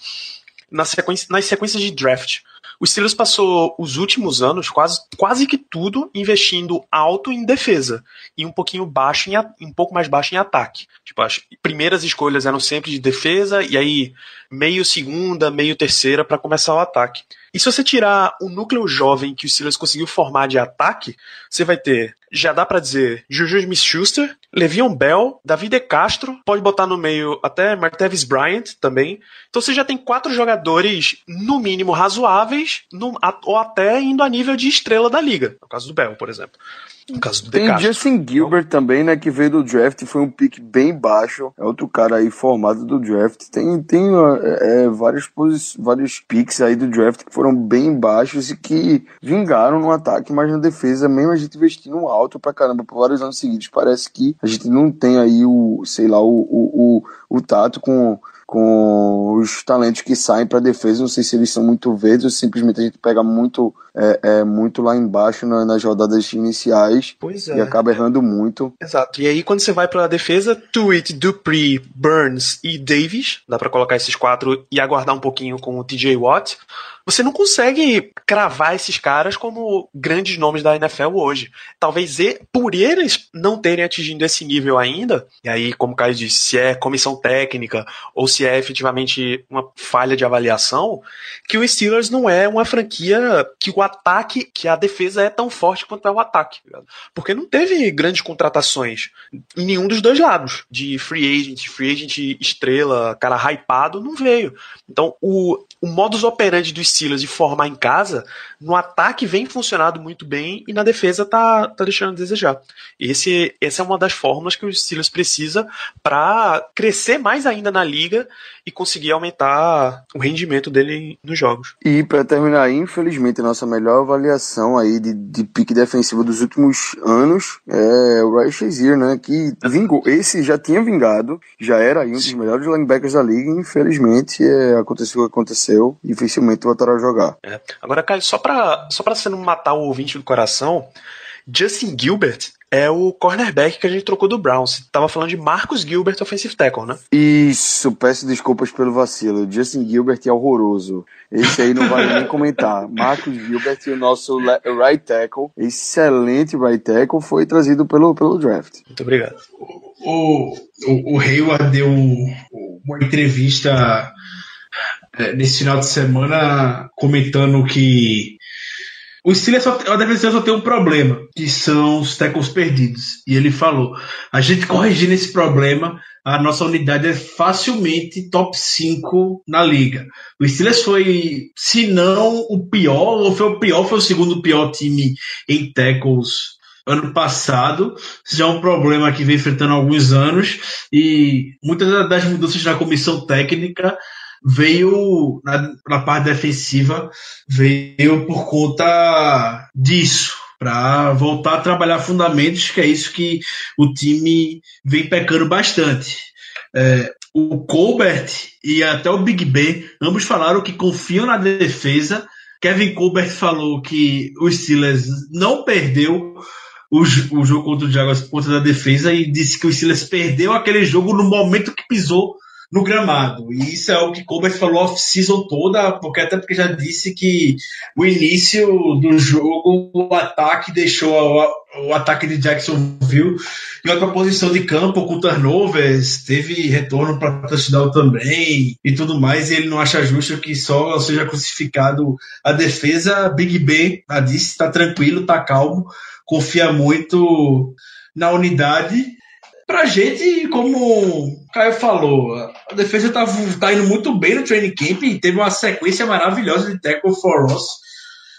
na sequência, nas sequências de draft. O Steelers passou os últimos anos quase, quase que tudo investindo alto em defesa e um pouquinho baixo em, um pouco mais baixo em ataque. Tipo, as primeiras escolhas eram sempre de defesa e aí meio segunda, meio terceira para começar o ataque. E se você tirar o núcleo jovem que o Steelers conseguiu formar de ataque, você vai ter, já dá para dizer, Juju Smith-Schuster, Le'Veon Bell, David De Castro, pode botar no meio até Martavis Bryant também. Então você já tem quatro jogadores, no mínimo, razoáveis, no, ou até indo a nível de estrela da liga. No caso do Bell, por exemplo. No caso do Tem Justin Gilbert também, né, que veio do draft, foi um pick bem baixo. É outro cara aí formado do draft. Tem, tem é, é vários, vários picks aí do draft que foram bem baixos e que vingaram no ataque, mas na defesa, mesmo a gente investindo alto pra caramba por vários anos seguidos, parece que a gente não tem aí o, sei lá, o, o, o, o tato com com os talentos que saem para defesa. Não sei se eles são muito verdes ou simplesmente a gente pega muito, é, é muito lá embaixo na, nas rodadas iniciais é. e acaba errando muito. Exato. E aí quando você vai para a defesa, Tweet, Dupree, Burns e Davis, dá para colocar esses quatro e aguardar um pouquinho com o TJ Watt você não consegue cravar esses caras como grandes nomes da NFL hoje. Talvez por eles não terem atingido esse nível ainda, e aí, como o Caio disse, se é comissão técnica ou se é efetivamente uma falha de avaliação, que o Steelers não é uma franquia que o ataque, que a defesa é tão forte quanto é o ataque. Porque não teve grandes contratações em nenhum dos dois lados. De free agent, free agent estrela, cara hypado, não veio. Então, o, o modus operandi do Steelers de formar em casa, no ataque vem funcionando muito bem e na defesa tá, tá deixando a desejar. Esse, essa é uma das fórmulas que o Steelers precisa para crescer mais ainda na liga e conseguir aumentar o rendimento dele nos jogos. E para terminar, infelizmente, a nossa melhor avaliação aí de, de pique defensivo dos últimos anos é o Ray Shazier, né? Que vingou. Esse já tinha vingado, já era aí um dos melhores linebackers da liga. E infelizmente, é, aconteceu o que aconteceu. Dificilmente voltará a jogar. É. Agora, Caio, só para só pra você não matar o ouvinte do coração, Justin Gilbert é o cornerback que a gente trocou do Browns. Tava falando de Marcus Gilbert, offensive tackle, né? Isso, peço desculpas pelo vacilo. Justin Gilbert é horroroso. Esse aí não vale nem comentar. Marcus Gilbert, o nosso right tackle, excelente right tackle, foi trazido pelo, pelo draft. Muito obrigado. O, o, o Hayward deu uma entrevista é, nesse final de semana comentando que o Steelers só, a defesa só tem um problema, que são os tackles perdidos. E ele falou: a gente corrigindo esse problema, a nossa unidade é facilmente top 5 na liga. O Steelers foi, se não o pior, ou foi o pior, foi o segundo pior time em tackles ano passado. Isso já é um problema que vem enfrentando há alguns anos. E muitas das mudanças na comissão técnica veio na, na parte defensiva, veio por conta disso para voltar a trabalhar fundamentos, que é isso que o time vem pecando bastante. É, o Colbert e até o Big Ben, ambos falaram que confiam na defesa. Kevin Colbert falou que o Steelers não perdeu o, o jogo contra o Jaguars por conta da defesa e disse que o Steelers perdeu aquele jogo no momento que pisou no gramado. E isso é o que Colbert falou off-season toda, porque até porque já disse que o início do jogo, o ataque deixou o, o ataque de Jacksonville em outra posição de campo, com turnovers, teve retorno para touchdown também e tudo mais, e ele não acha justo que só seja crucificado a defesa. Big Ben já disse, tá tranquilo, tá calmo, confia muito na unidade Pra gente, como o Caio falou, a defesa tá, tá indo muito bem no training camp e teve uma sequência maravilhosa de tackle for us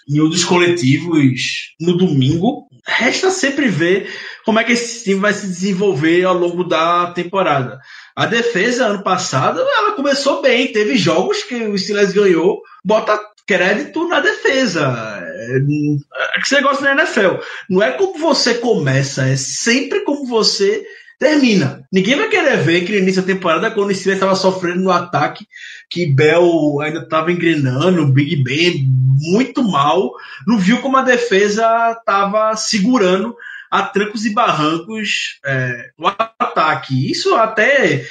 em um dos coletivos no domingo. Resta sempre ver como é que esse time vai se desenvolver ao longo da temporada. A defesa, ano passado, ela começou bem, teve jogos que o Steelers ganhou, bota crédito na defesa. É, é que você gosta da NFL. Não é como você começa, é sempre como você termina. Ninguém vai querer ver que no início da temporada, quando o Steelers estava sofrendo no ataque, que Bell ainda estava engrenando, Big Ben muito mal, não viu como a defesa estava segurando a trancos e barrancos é, o ataque. Isso até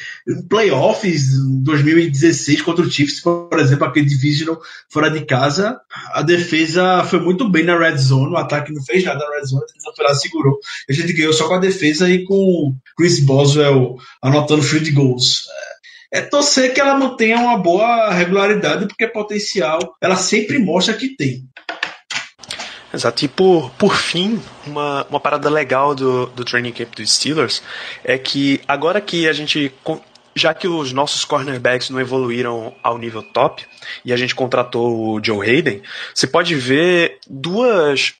playoffs 2016 contra o Chiefs, por exemplo, aquele divisional fora de casa, a defesa foi muito bem na red zone, o ataque não fez nada na red zone, a defesa foi lá, segurou. A gente ganhou só com a defesa e com Chris Boswell anotando field goals. É, é torcer que ela mantenha uma boa regularidade, porque potencial ela sempre mostra que tem. Exato. E por, por fim, uma, uma parada legal do, do training camp dos Steelers é que agora que a gente. Já que os nossos cornerbacks não evoluíram ao nível top e a gente contratou o Joe Hayden, você pode ver duas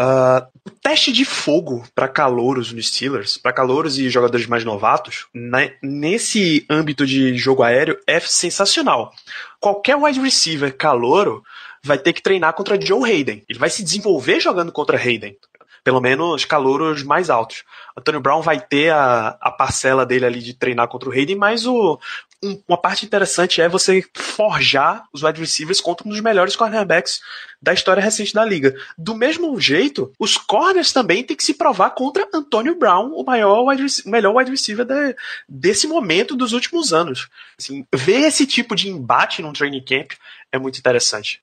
Uh, teste de fogo para calouros no Steelers, para calouros e jogadores mais novatos, né, nesse âmbito de jogo aéreo, é sensacional. Qualquer wide receiver calouro vai ter que treinar contra Joe Hayden. Ele vai se desenvolver jogando contra Hayden. Pelo menos calouros mais altos. Antônio Brown vai ter a, a parcela dele ali de treinar contra o Hayden, mas o, um, uma parte interessante é você forjar os wide receivers contra um dos melhores cornerbacks da história recente da liga. Do mesmo jeito, os corners também têm que se provar contra Antônio Brown, o maior wide, melhor wide receiver de, desse momento dos últimos anos. Assim, ver esse tipo de embate num training camp é muito interessante.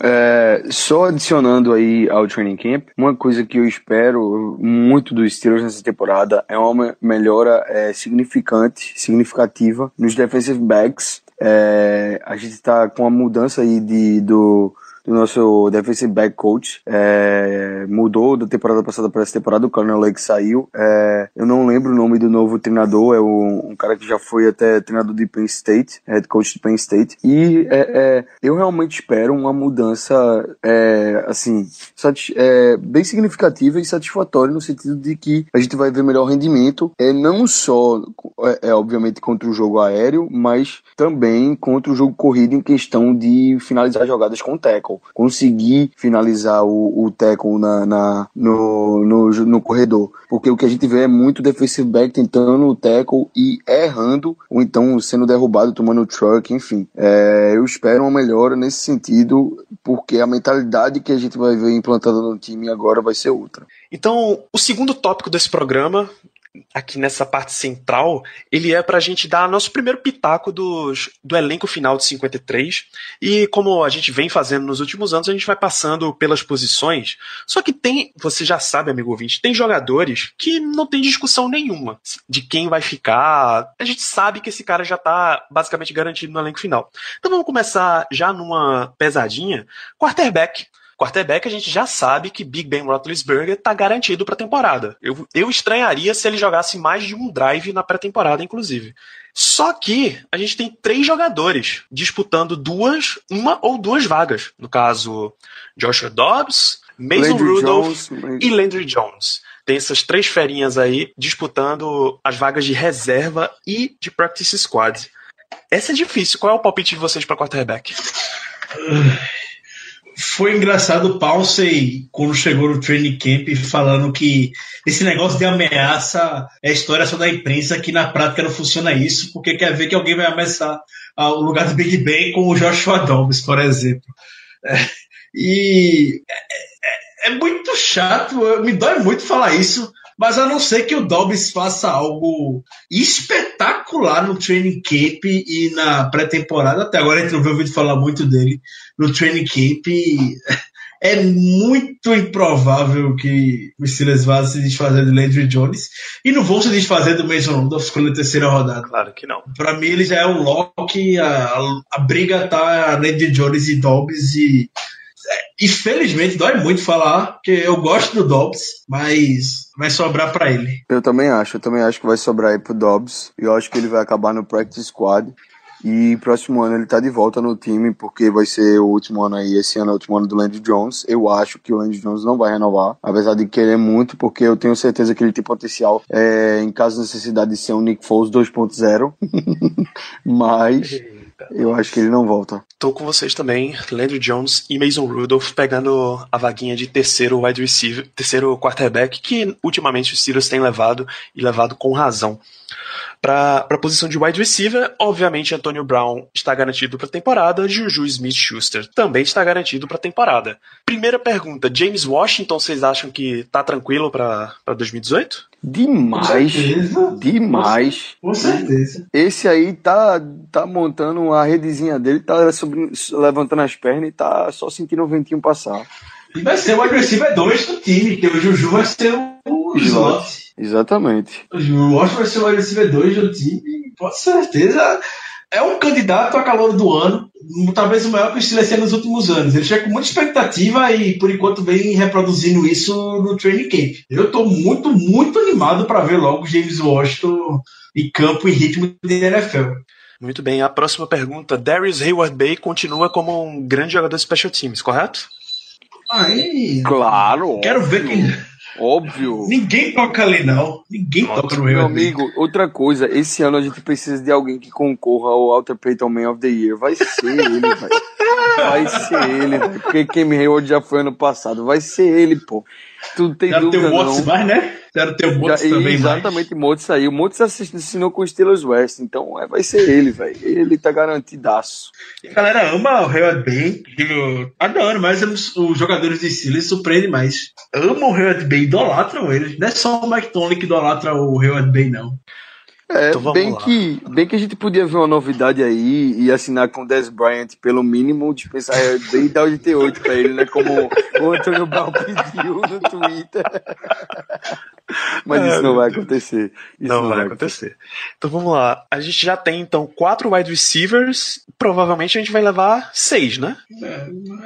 É, só adicionando aí ao training camp, uma coisa que eu espero muito dos Steelers nessa temporada é uma melhora é, significante, significativa nos defensive backs. É, a gente está com a mudança aí de, do do nosso defensive back coach. É, mudou da temporada passada para essa temporada, o Colonel Lake saiu. É, eu não lembro o nome do novo treinador, é um, um, cara que já foi até treinador de Penn State, head coach de Penn State. E é, é eu realmente espero uma mudança, é, assim, é, bem significativa e satisfatória no sentido de que a gente vai ver melhor rendimento, é, não só, é, obviamente, contra o jogo aéreo, mas também contra o jogo corrido em questão de finalizar jogadas com tackle conseguir finalizar o, o tackle na, na no, no, no, corredor. Porque o que a gente vê é muito defensive back tentando o tackle e errando, ou então sendo derrubado, tomando o truck, enfim. É, eu espero uma melhora nesse sentido, porque a mentalidade que a gente vai ver implantada no time agora vai ser outra. Então, o segundo tópico desse programa aqui nessa parte central, ele é para a gente dar nosso primeiro pitaco dos, do elenco final de 53. E como a gente vem fazendo nos últimos anos, a gente vai passando pelas posições. Só que tem, você já sabe, amigo ouvinte, tem jogadores que não tem discussão nenhuma de quem vai ficar. A gente sabe que esse cara já está basicamente garantido no elenco final. Então vamos começar já numa pesadinha. Quarterback. Quarterback, a gente já sabe que Big Ben Roethlisberger está garantido para a temporada. Eu, eu estranharia se ele jogasse mais de um drive na pré-temporada, inclusive. Só que a gente tem três jogadores disputando duas, uma ou duas vagas. No caso, Joshua Dobbs, Mason Landry Rudolph Jones, e Landry Jones. Tem essas três ferinhas aí disputando as vagas de reserva e de practice squad. Essa é difícil. Qual é o palpite de vocês para quarterback? foi engraçado o Paulsey, quando chegou no training camp, falando que esse negócio de ameaça é história só da imprensa, que na prática não funciona isso, porque quer ver que alguém vai ameaçar o lugar do Big Ben com o Joshua Dobbs, por exemplo. É, e é, é, é, muito chato, me dói muito falar isso, mas a não ser que o Dobbs faça algo espetacular no training camp e na pré-temporada, até agora a gente não viu ouvido falar muito dele no training camp. É muito improvável que os Steelers vá se desfazer do Landry Jones e não vão se desfazer do Mason Rudolph na terceira rodada. Claro que não. Para mim, ele já é um lock, a, a, a briga tá Landry Jones e Dobbs e e felizmente dói muito falar, que eu gosto do Dobbs, mas vai sobrar para ele. Eu também acho, eu também acho que vai sobrar aí pro Dobbs. Eu acho que ele vai acabar no practice squad. E próximo ano ele tá de volta no time, porque vai ser o último ano aí, esse ano é o último ano do Landry Jones. Eu acho que o Landry Jones não vai renovar, apesar de querer muito, porque eu tenho certeza que ele tem potencial é, em caso de necessidade de ser um Nick Foles 2.0. Mas eu acho que ele não volta. Tô com vocês também, Landry Jones e Mason Rudolph pegando a vaguinha de terceiro wide receiver, terceiro quarterback que ultimamente os Steelers têm levado e levado com razão. Para a posição de wide receiver, obviamente Antonio Brown está garantido para a temporada, Juju Smith-Schuster também está garantido para a temporada. Primeira pergunta, James Washington, vocês acham que tá tranquilo para 2018? Demais, certeza. demais. Com certeza. Esse aí tá, tá montando a redezinha dele, tá subindo- levantando as pernas e tá só sentindo o ventinho passar. E vai ser o wide receiver 2 do time, que o Juju vai ser o slot. Exatamente. O Washington vai ser o wide receiver 2 do time, com certeza. É um candidato a calor do ano, talvez o maior que o Steelers tenha nos últimos anos. Ele chega com muita expectativa e, por enquanto, vem reproduzindo isso no training camp. Eu tô muito, muito animado para ver logo o James Washington em campo e ritmo de NFL. Muito bem, a próxima pergunta, Darius Hayward Bay continua como um grande jogador de special teams, correto? Aí, Claro. quero ver quem. Óbvio. Ninguém toca ali, não. Ninguém toca no Meu Bay. amigo, outra coisa, esse ano a gente precisa de alguém que concorra ao Walter Payton Man of the Year. Vai ser ele, velho. Vai ser ele. Porque Cam Hayward já foi ano passado. Vai ser ele, pô. Tu não tem Já dúvida, não. mais, né? Tem o Já, Motos também mais. exatamente, Motos saiu. Motos assinou com o Steelers West, então é, vai ser ele, velho. Ele tá garantidaço. E a galera ama o Hayward Bay. Digo, adoro, mas os, os jogadores de Steelers surpreendem mais. Amam o Hayward Bay, idolatram ele. Não é só o Mike Tomlin que idolatra o Hayward Bay, não. É, Então bem, lá. que, bem que a gente podia ver uma novidade aí e assinar com o Des Bryant pelo mínimo, dispensar bem e dar o de 8 pra ele, né? Como o Antônio Brown pediu no Twitter. Mas isso não vai acontecer. Isso não, vai acontecer. Então vamos lá. A gente já tem então quatro wide receivers. Provavelmente a gente vai levar seis, né?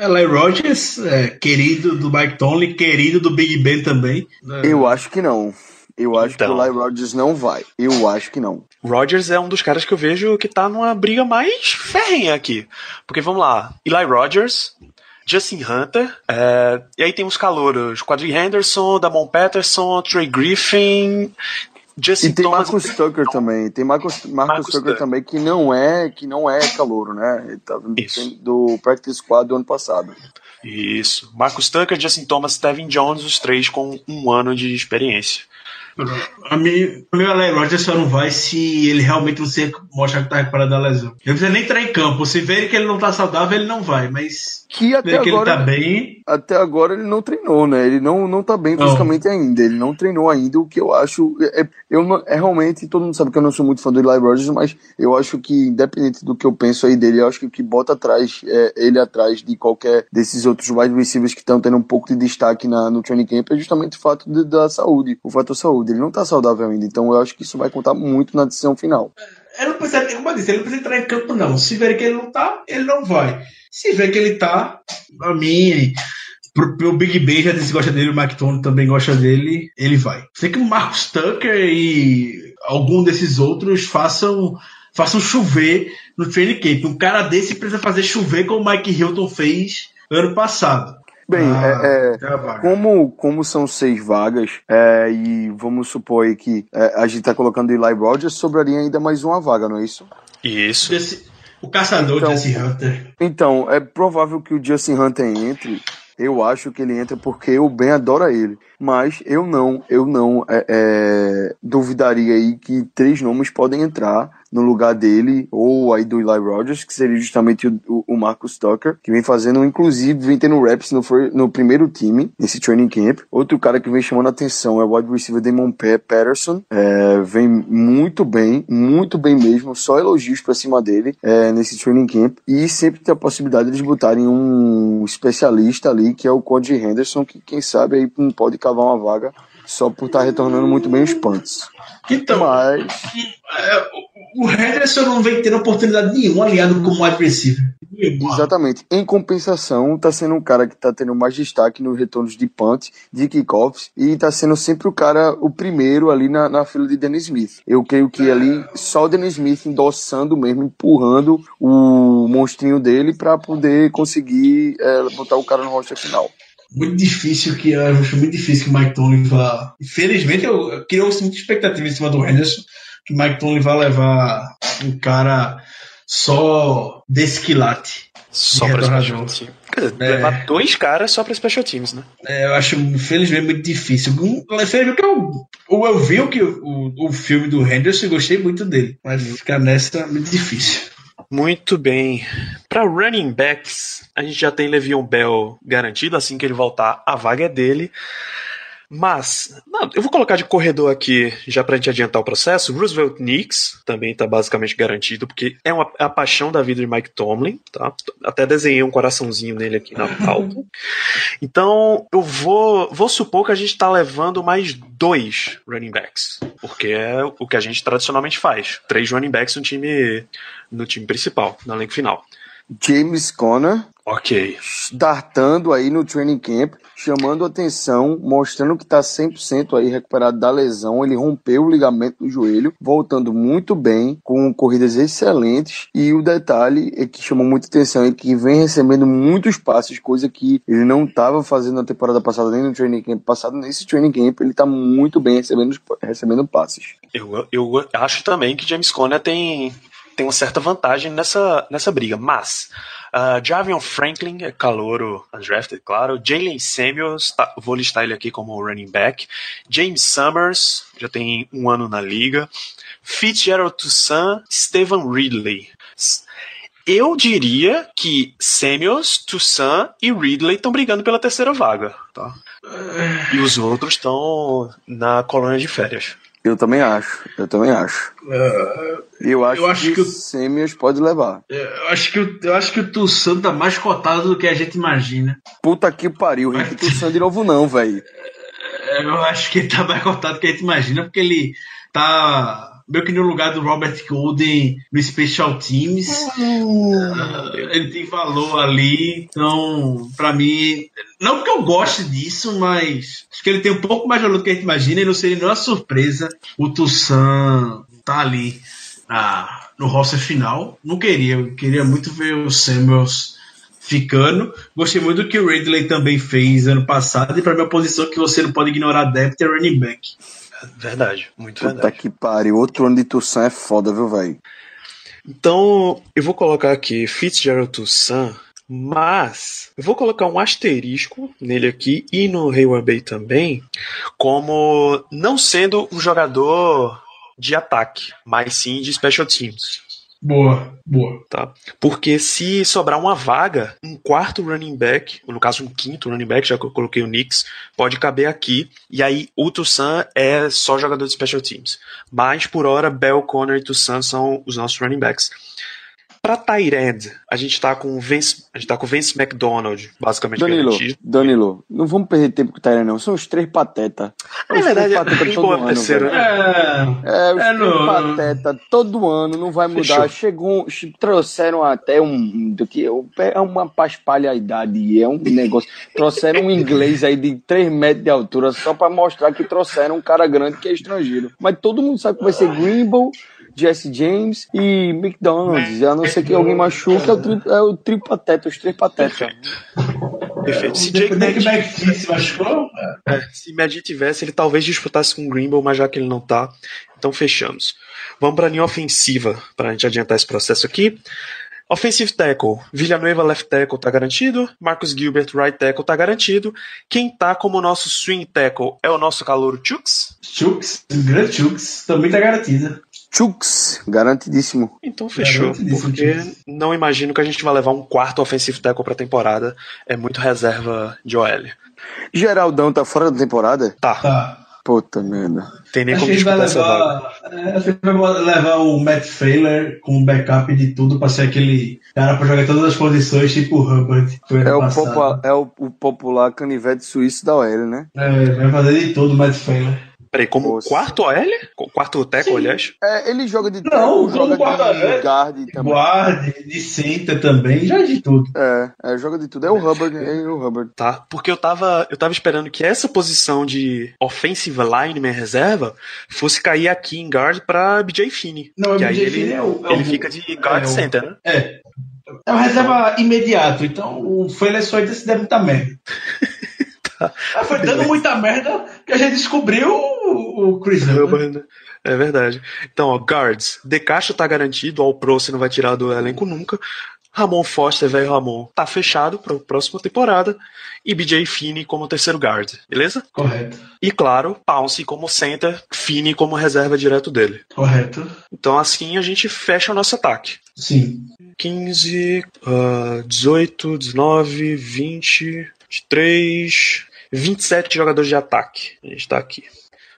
Eli Rogers, é, querido do Mike Tomlin, querido do Big Ben também. Eu acho que não. Eu acho Então. que o Eli Rodgers não vai. Eu acho que não. Rodgers é um dos caras que eu vejo que tá numa briga mais ferrenha aqui. Porque vamos lá, Eli Rodgers, Justin Hunter, é, e aí tem os calouros, Quadri Henderson, Damon Patterson, Trey Griffin, Justin E tem Thomas. Marcus Tucker também. Tem Marcus, Marcus, Marcus Tucker Tucker. também, que não é, que não é calouro, né? Ele tá Isso. do Practice Squad do ano passado. Isso. Marcus Tucker, Justin Thomas, Tevin Jones, os três com um ano de experiência. A mim, o meu Eli Rogers só não vai se ele realmente não se mostrar que tá recuperado da lesão. Ele não precisa nem entrar em campo. Se ver que ele não tá saudável, ele não vai. Mas Que até que ele agora, tá bem, até agora ele não treinou, né? Ele não, não tá bem fisicamente ainda. Ele não treinou ainda, o que eu acho. É, eu não- é realmente, todo mundo sabe que eu não sou muito fã do Eli Rogers, mas eu acho que, independente do que eu penso aí dele, eu acho que o que bota atrás, é, ele atrás de qualquer desses outros wide receivers que estão tendo um pouco de destaque na, no training camp é justamente o fato de- da saúde, o fator saúde. Ele não tá saudável ainda, então eu acho que isso vai contar muito na decisão final. ele não precisa, como eu disse, ele não precisa entrar em campo, não. Se ver que ele não tá, ele não vai. Se ver que ele tá, a mim, pro, pro Big Ben já disse gosta dele, o Mike também gosta dele, ele vai. Sei que o Marcus Tucker e algum desses outros façam, façam chover no training camp. Um cara desse precisa fazer chover como o Mike Hilton fez ano passado. Bem, Ah, é- é, é. Como, como são seis vagas, é, e vamos supor aí que é, a gente tá colocando Eli Rogers, sobraria ainda mais uma vaga, não é isso? Isso. Esse- o caçador Então- Jesse Hunter. Então, é provável que o Justin Hunter entre. Eu acho que ele entra porque o Ben adora ele. Mas eu não, eu não é, é, duvidaria aí que três nomes podem entrar no lugar dele, ou aí do Eli Rogers, que seria justamente o, o- Marcus Tucker, que vem fazendo, inclusive, vem tendo reps no, no primeiro time, nesse training camp. Outro cara que vem chamando a atenção é o wide receiver Damon Pa- Patterson, é, vem muito bem, muito bem mesmo, só elogios pra cima dele é, nesse training camp, e sempre tem a possibilidade de eles botarem um especialista ali, que é o Cody Henderson, que quem sabe aí pode cavar uma vaga só por estar retornando muito bem os punts. Então, Mas É, o- o Henderson não vem tendo oportunidade nenhuma aliado como wide receiver. Exatamente. Em compensação, tá sendo um cara que tá tendo mais destaque nos retornos de punt, de kickoffs, e tá sendo sempre o cara, o primeiro ali na, na fila de Dennis Smith. Eu creio que ali só o Dennis Smith endossando mesmo, empurrando o monstrinho dele para poder conseguir é, botar o cara no roster final muito difícil que eu acho muito difícil que o Mike Tomlin vá. Infelizmente, eu, criou muita expectativa em cima do Henderson que o Mike Tomlin vai levar um cara só desse quilate. Só para special teams. Quer dizer, é. levar dois caras só para special teams, né? É, eu acho, infelizmente, muito difícil. Infelizmente, eu, eu, eu vi o, que, o, o filme do Henderson e gostei muito dele. Mas ficar nessa é muito difícil. Muito bem. Para running backs, a gente já tem Le'Veon Bell garantido, assim que ele voltar, a vaga é dele. Mas, não, eu vou colocar de corredor aqui, já pra gente adiantar o processo. Roosevelt Knicks também tá basicamente garantido, porque é, uma, é a paixão da vida de Mike Tomlin, tá? Até desenhei um coraçãozinho nele aqui na pauta. Então, eu vou, vou supor que a gente tá levando mais dois running backs, porque é o que a gente tradicionalmente faz. Três running backs no time, no time principal, no elenco final. James Conner. Ok. Startando aí no training camp, chamando atenção, mostrando que está 100% aí recuperado da lesão. Ele rompeu o ligamento do joelho, voltando muito bem, com corridas excelentes. E o detalhe é que chamou muita atenção é que vem recebendo muitos passes, coisa que ele não estava fazendo na temporada passada, nem no training camp passado. Nesse training camp, ele está muito bem recebendo, recebendo passes. Eu, eu acho também que James Conner tem tem uma certa vantagem nessa, nessa briga. Mas, uh, Javion Franklin é calouro undrafted, claro. Jalen Samuels, tá, vou listar ele aqui como running back. James Summers, já tem um ano na liga. Fitzgerald Toussaint, Stevan Ridley. Eu diria que Samuels, Toussaint e Ridley estão brigando pela terceira vaga, tá? E os outros estão na colônia de férias. Eu também acho, eu também acho. Uh, eu acho, eu acho que, que o Semias pode levar. Eu acho que, o, eu acho que o Tussan tá mais cotado do que a gente imagina. Puta que pariu, Rick Tussan de novo não, velho. Eu acho que ele tá mais cotado do que a gente imagina, porque ele tá meio que no lugar do Robert Golden no Special Teams. Uh, ele tem valor ali, então, para mim, não porque eu goste disso, mas acho que ele tem um pouco mais de valor do que a gente imagina e não seria nenhuma surpresa o Tussan tá ali ah, no roster final. Não queria, eu queria muito ver o Samuels ficando. Gostei muito do que o Ridley também fez ano passado e para minha posição que você não pode ignorar depth é running back. Verdade, muito Puta verdade. que pariu. Outro ano de Toussaint é foda, viu, velho? Então, eu vou colocar aqui Fitzgerald Toussaint, mas eu vou colocar um asterisco nele aqui e no Hayward Bay também, como não sendo um jogador de ataque, mas sim de special teams. Boa, boa. Tá? Porque se sobrar uma vaga, um quarto running back, ou no caso um quinto running back, já que eu coloquei o Knicks, pode caber aqui. E aí o Toussaint é só jogador de special teams. Mas por hora, Bell, Connor e Toussaint são os nossos running backs. Para Tyrend, a gente tá com Vince, a gente tá com Vince McDonald, basicamente Danilo, garantido. Danilo, não vamos perder tempo com o Tyrend, não. São os três patetas. É verdade, é bem boa ano, terceira. É, é, os É, três não. pateta todo ano, não vai mudar. Fechou. Chegou, trouxeram até um, do que é uma paspalhadade, é um negócio. Trouxeram um inglês aí de 3 metros de altura só pra mostrar que trouxeram um cara grande que é estrangeiro. Mas todo mundo sabe que vai ser Greenbow, Jesse James e McDonald's. A não ser que alguém machuque, é o, tri, é o tripateta, os três patetas. Perfeito. Se Jake Nagy, se machucou? é, se Nagy tivesse, ele talvez disputasse com o Greenbow, mas já que ele não tá, então fechamos. Vamos para a linha ofensiva, para a gente adiantar esse processo aqui. Offensive tackle, Villanueva left tackle tá garantido, Marcus Gilbert right tackle tá garantido. Quem tá como nosso swing tackle é o nosso calouro Chooks. Chucks, grande Chucks, também tá garantida. Chucks, garantidíssimo. Então fechou, Garantidíssimo, porque não imagino que a gente vai levar um quarto offensive tackle pra temporada. É muito reserva de OL. Geraldão tá fora da temporada? Tá, Tá. Puta merda. tem nem Acho como disputar essa vaga. levar. é, acho que vai levar o Matt Failer com backup de tudo pra ser aquele cara pra jogar todas as posições, tipo o Hubbard. É o, popular, é o, o popular canivete suíço da OL, né? É, vai fazer de tudo o Matt Failer. Peraí, como Nossa. quarto OL? Quarto teco, aliás? É, ele joga de Não, tackle, como joga guarda-redes. de guard também. Guarde, de center também, já de tudo. É, é, joga de tudo. É o Hubbard, é o Hubbard. Tá, porque eu tava, eu tava esperando que essa posição de offensive lineman reserva fosse cair aqui em guard pra BJ Finney. Não, que o aí BJ ele, é o- é ele o- fica de guard é o- center, né? É. É uma reserva imediato, então o Feller só se der muita merda. Mas foi dando muita merda que a gente descobriu o, o Chris Hubbard. Hubbard. É verdade. Então, ó, guards. De Castro tá garantido, All Pro você não vai tirar do elenco nunca. Ramon Foster, velho Ramon, tá fechado pra próxima temporada. E BJ Finney como terceiro guard, beleza? Correto, E claro, Pounce como center, Finney como reserva direto dele. correto. Então assim a gente fecha o nosso ataque. Sim. 15, ah, 18, 19, 20, 23, 27 jogadores de ataque. A gente tá aqui.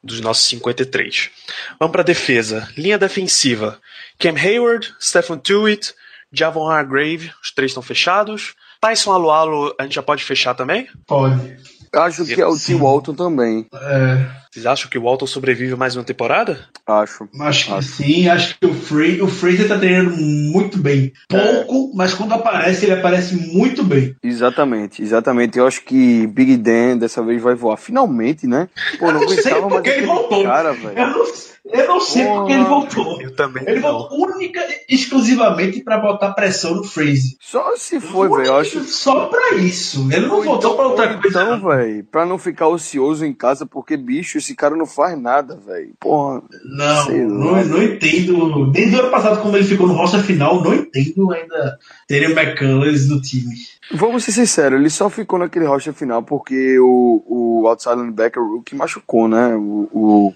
Dos nossos 53. Vamos pra defesa. Linha defensiva. Cam Hayward, Stephen Tuitt, Javon Hargrave. Os três estão fechados. Tyson Alualo, a gente já pode fechar também? Pode. Acho que é o. T. Walton também. É, Vocês acham que o Walton sobrevive mais uma temporada? Acho. acho que Acho. sim, acho que o, Fra o Fraser tá treinando muito bem. Pouco, mas quando aparece, ele aparece muito bem. Exatamente, exatamente. Eu acho que Big Dan dessa vez vai voar. Finalmente, né? Pô, não Eu não sei porque ele voltou. cara, velho. Eu não, eu não sei Porra. porque ele voltou. Eu também Ele não. voltou única e exclusivamente pra botar pressão no Fraser. Só se foi, velho. Eu acho Só pra isso. Ele não Ou voltou pra outra ou coisa. Então, velho, pra não ficar ocioso em casa, porque, bicho, esse cara não faz nada, velho. Porra. Não, não, não entendo. Desde o ano passado, como ele ficou no roster final, não entendo ainda ter o McCullers no time. Vamos ser sinceros, ele só ficou naquele roster final porque o, o outside linebacker Rookie machucou, né? O, o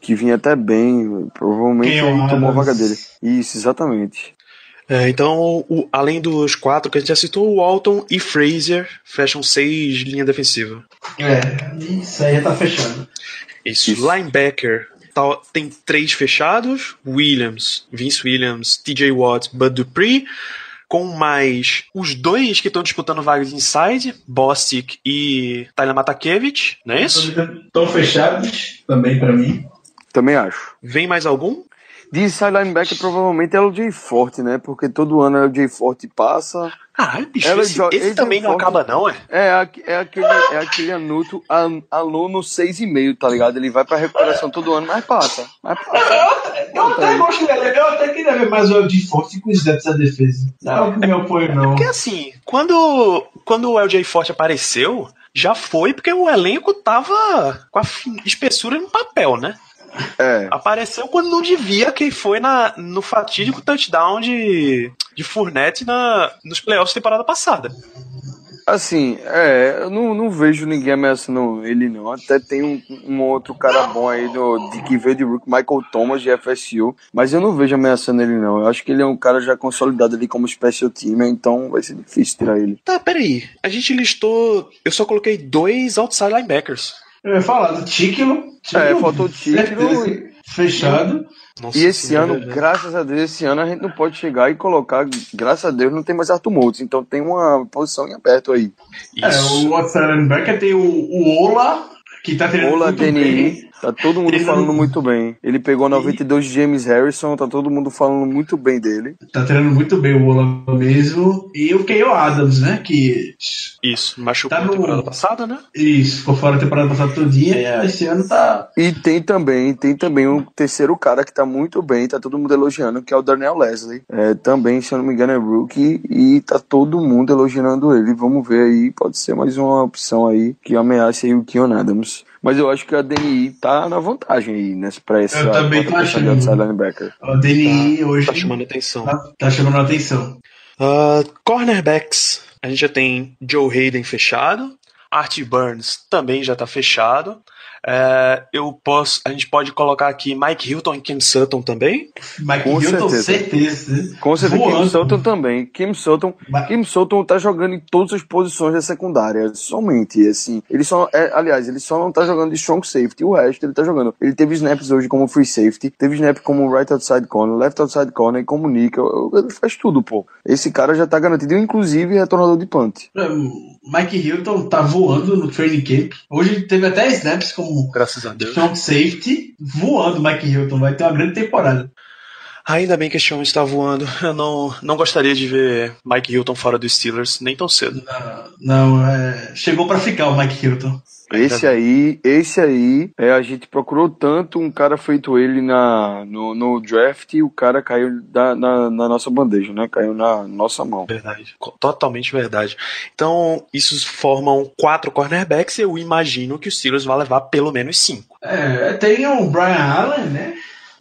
que vinha até bem, provavelmente Quem tomou a vaga dele. Isso, exatamente. É, então, o- além dos quatro que a gente já citou, o Walton e Fraser fecham seis linha defensiva. É, isso aí já tá fechado. Isso. Isso. Linebacker. tá- tem três fechados: Williams, Vince Williams, TJ Watt, Bud Dupree. Com mais os dois que estão disputando vagas inside, Bostic e Tyler Matakevich, não é isso? Estão fechados também pra mim. Também acho. Vem mais algum? De inside linebacker provavelmente é o Jay Forte, né? Porque todo ano é o Jay Forte passa. Caralho, bicho, Ela esse, esse também não joga- acaba, não, é? É, é aquele, é aquele anuto, an- aluno 6,5, tá ligado? Ele vai pra recuperação todo ano, mas passa. Mas passa. Eu até gostaria, eu até queria ver mais o LG Forte com os dentes da defesa. Não é o meu apoio, não. Porque assim, quando, quando o LJ Forte apareceu, já foi porque o elenco tava com a espessura no papel, né? É. Apareceu quando não devia, que foi na, no fatídico touchdown de, de Fournette na, nos playoffs da temporada passada. Assim, é, eu não, não vejo ninguém ameaçando ele, não. Até tem um, um outro cara bom aí do, de que veio de Rook, Michael Thomas, de FSU. Mas eu não vejo ameaçando ele, não. Eu acho que ele é um cara já consolidado ali como special team, então vai ser difícil tirar ele. Tá, peraí. A gente listou. Eu só coloquei dois outside linebackers. Eu ia falar do Tíquilo. É, faltou o Tíquilo Fechado. Nossa E esse senhora, ano, velho. graças a Deus, esse ano a gente não pode chegar e colocar, graças a Deus, não tem mais Arthur Moultz, então tem uma posição em aberto aí. É, Isso. o outside linebacker tem o, o Ola, que tá treinando Ola muito bem. Tá todo mundo Ele falando não- muito bem. Ele pegou 92 de James Harrison, tá todo mundo falando muito bem dele. Tá treinando muito bem o Ola mesmo. E o Keio Adams, né? Que Isso, machucou Tá na no- temporada passada, né? isso, ficou fora a temporada passada todinha e esse ano tá. E tem também, tem também um terceiro cara que tá muito bem, tá todo mundo elogiando, que é o Darnell Leslie. É, também, se eu não me engano, é rookie e tá todo mundo elogiando ele. Vamos ver aí, pode ser mais uma opção aí que ameace aí o Keon Adams. Mas eu acho que a DNI tá na vantagem aí, nessa, pra essa Eu também tô achando. outside linebacker. O DNI hoje Tá chamando atenção. tá, tá chamando a atenção. Ah, cornerbacks. A gente já tem Joe Hayden fechado. Art Burns também já tá fechado. É, eu posso, a gente pode colocar aqui Mike Hilton e Kim Sutton também. Mike Com Hilton, certeza. certeza. Com certeza, Kim Voando. Sutton também. Kim Sutton, Mas- Kim Sutton tá jogando em todas as posições da secundária, somente, assim. Ele só, é, aliás, ele só não tá jogando de strong safety, o resto ele tá jogando. Ele teve snaps hoje como free safety, teve snap como right outside corner, left outside corner e como nickel. Ele faz tudo, pô. Esse cara já tá garantido, inclusive retornador de punt. Mike Hilton tá voando no training camp. Hoje teve até snaps como um Graças a Deus. strong safety voando, Mike Hilton. Vai ter uma grande temporada. Ainda bem que este homem está voando. Eu não, não gostaria de ver Mike Hilton fora dos Steelers nem tão cedo. Não, não, é, chegou pra ficar o Mike Hilton. Esse aí, esse aí, é, a gente procurou tanto um cara feito ele na, no, no draft e o cara caiu da, na, na nossa bandeja, né? Caiu na nossa mão. Verdade. Totalmente verdade. Então, isso formam quatro cornerbacks. Eu imagino que os Steelers vai levar pelo menos cinco. É, tem o Brian Allen, né?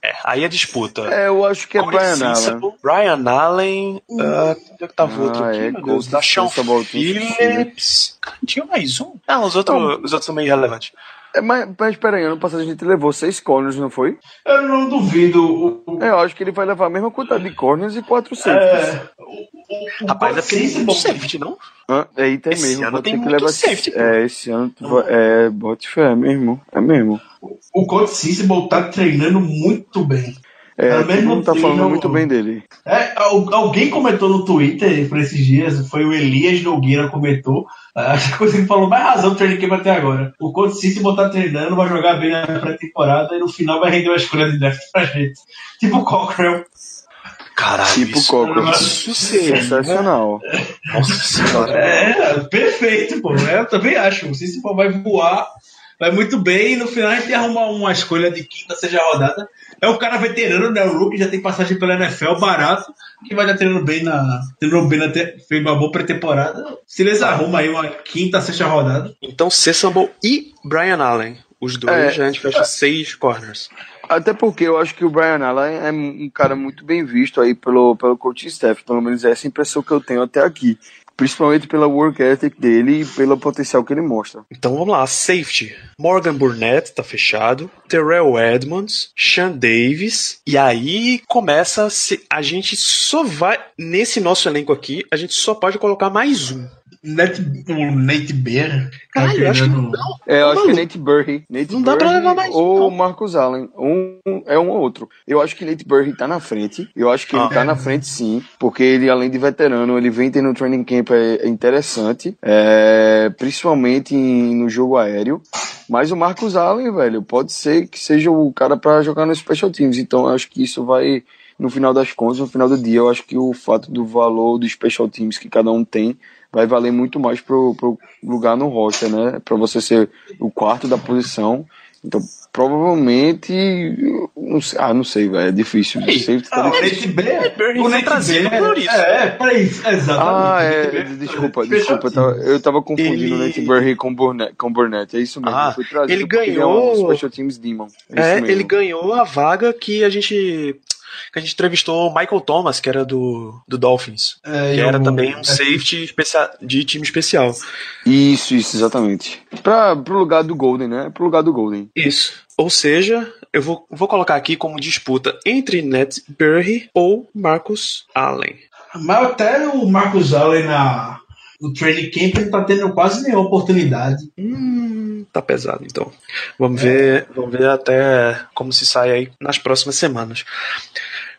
É, aí a disputa. É, eu acho que é Corey Brian Sensible, Allen. Brian Allen. ah, onde é que tava o outro Ah, aqui? é, meu Deus, da Sean Phillips. Tinha mais um? Ah, os outros, os outros são meio irrelevantes. É, mas, mas peraí, ano passado a gente levou seis corners, não foi? Eu não duvido. O, o, É, eu acho que ele vai levar a mesma quantidade de corners e quatro safeties. é, o, o, Rapaz, é porque tem muito safety, não? Ah, é, tem Esse mesmo. ano tem que muito levar safety. É, esse ano tu é, bote fé, é mesmo. É mesmo. O Colt Sensible tá treinando muito bem. É, Pelo todo menos mundo tá no falando muito bem dele. É, al- alguém comentou no Twitter por esses dias, foi o Elias Nogueira comentou. Acho que coisa que falou mais razão do training camp até agora. O Colt Sensible tá treinando, vai jogar bem na pré-temporada e no final vai render uma escolha de draft pra gente. Tipo o Cochrane. Caralho, Tipo isso, Cocker. isso seria. Sensacional. Nossa senhora. É, perfeito, pô. Eu também acho. O Sensible vai voar, vai muito bem e no final a gente arruma uma escolha de quinta, seja rodada. É um cara veterano, né? O Rookie já tem passagem pela NFL, barato, que vai estar treinando bem na. Treinando bem na. te- Fez uma boa pré-temporada. Se eles arrumam aí uma quinta, sexta rodada. Então, Sensible e Brian Allen. Os dois, É. a gente fecha seis corners. Até porque eu acho que o Brian Allen é um cara muito bem visto aí pelo, pelo coaching staff. Pelo menos essa é a impressão que eu tenho até aqui. Principalmente pela work ethic dele e pelo potencial que ele mostra. Então vamos lá, safety. Morgan Burnett tá fechado. Terrell Edmonds, Sean Davis. E aí começa a se- a gente só vai nesse nosso elenco aqui, a gente só pode colocar mais um. Nate, o Nate Bear. tá Caralho, eu acho que não. É, eu acho que maluco. Nate Burry. Nate Não dá pra Burry levar mais Ou não. Marcus Allen. Um, é um ou outro. Eu acho que Nate Burry tá na frente. Eu acho que Ah. ele tá na frente sim. Porque ele, além de veterano, ele vem tendo um training camp é, é interessante. é, principalmente em- no jogo aéreo. Mas o Marcus Allen, velho, pode ser que seja o cara pra jogar no Special Teams. Então eu acho que isso vai. No final das contas, no final do dia, eu acho que o fato do valor dos special teams que cada um tem vai valer muito mais pro, pro lugar no roster, né? Pra você ser o quarto da posição. Então, provavelmente. Não sei, ah, não sei, velho. É difícil. Ei, Safety tá Ah, o difícil. Nate Bear. Berry o foi Nate trazido Bear- por isso. É, pra isso, exatamente. Ah, O é. Bear- Desculpa, desculpa. Eu tava, eu tava confundindo Ele- o Nate Burry com Burnett, com Burnett. É isso mesmo. Ah, foi trazido ele porque ganhou- é um Special Teams Demon. É, É, ele ganhou a vaga que a gente que a gente entrevistou o Michael Thomas, que era do, do Dolphins. É, que e era também um safety especia- de time especial. Isso, isso, exatamente. Pra, pro lugar do Golden, né? Pro lugar do Golden. Isso. Ou seja, eu vou, vou colocar aqui como disputa entre Ned Burry ou Marcus Allen. Mas até o Marcus Allen na, no training camp ele tá tendo quase nenhuma oportunidade. Hum, tá pesado então. Vamos ver, vamos ver até como se sai aí nas próximas semanas.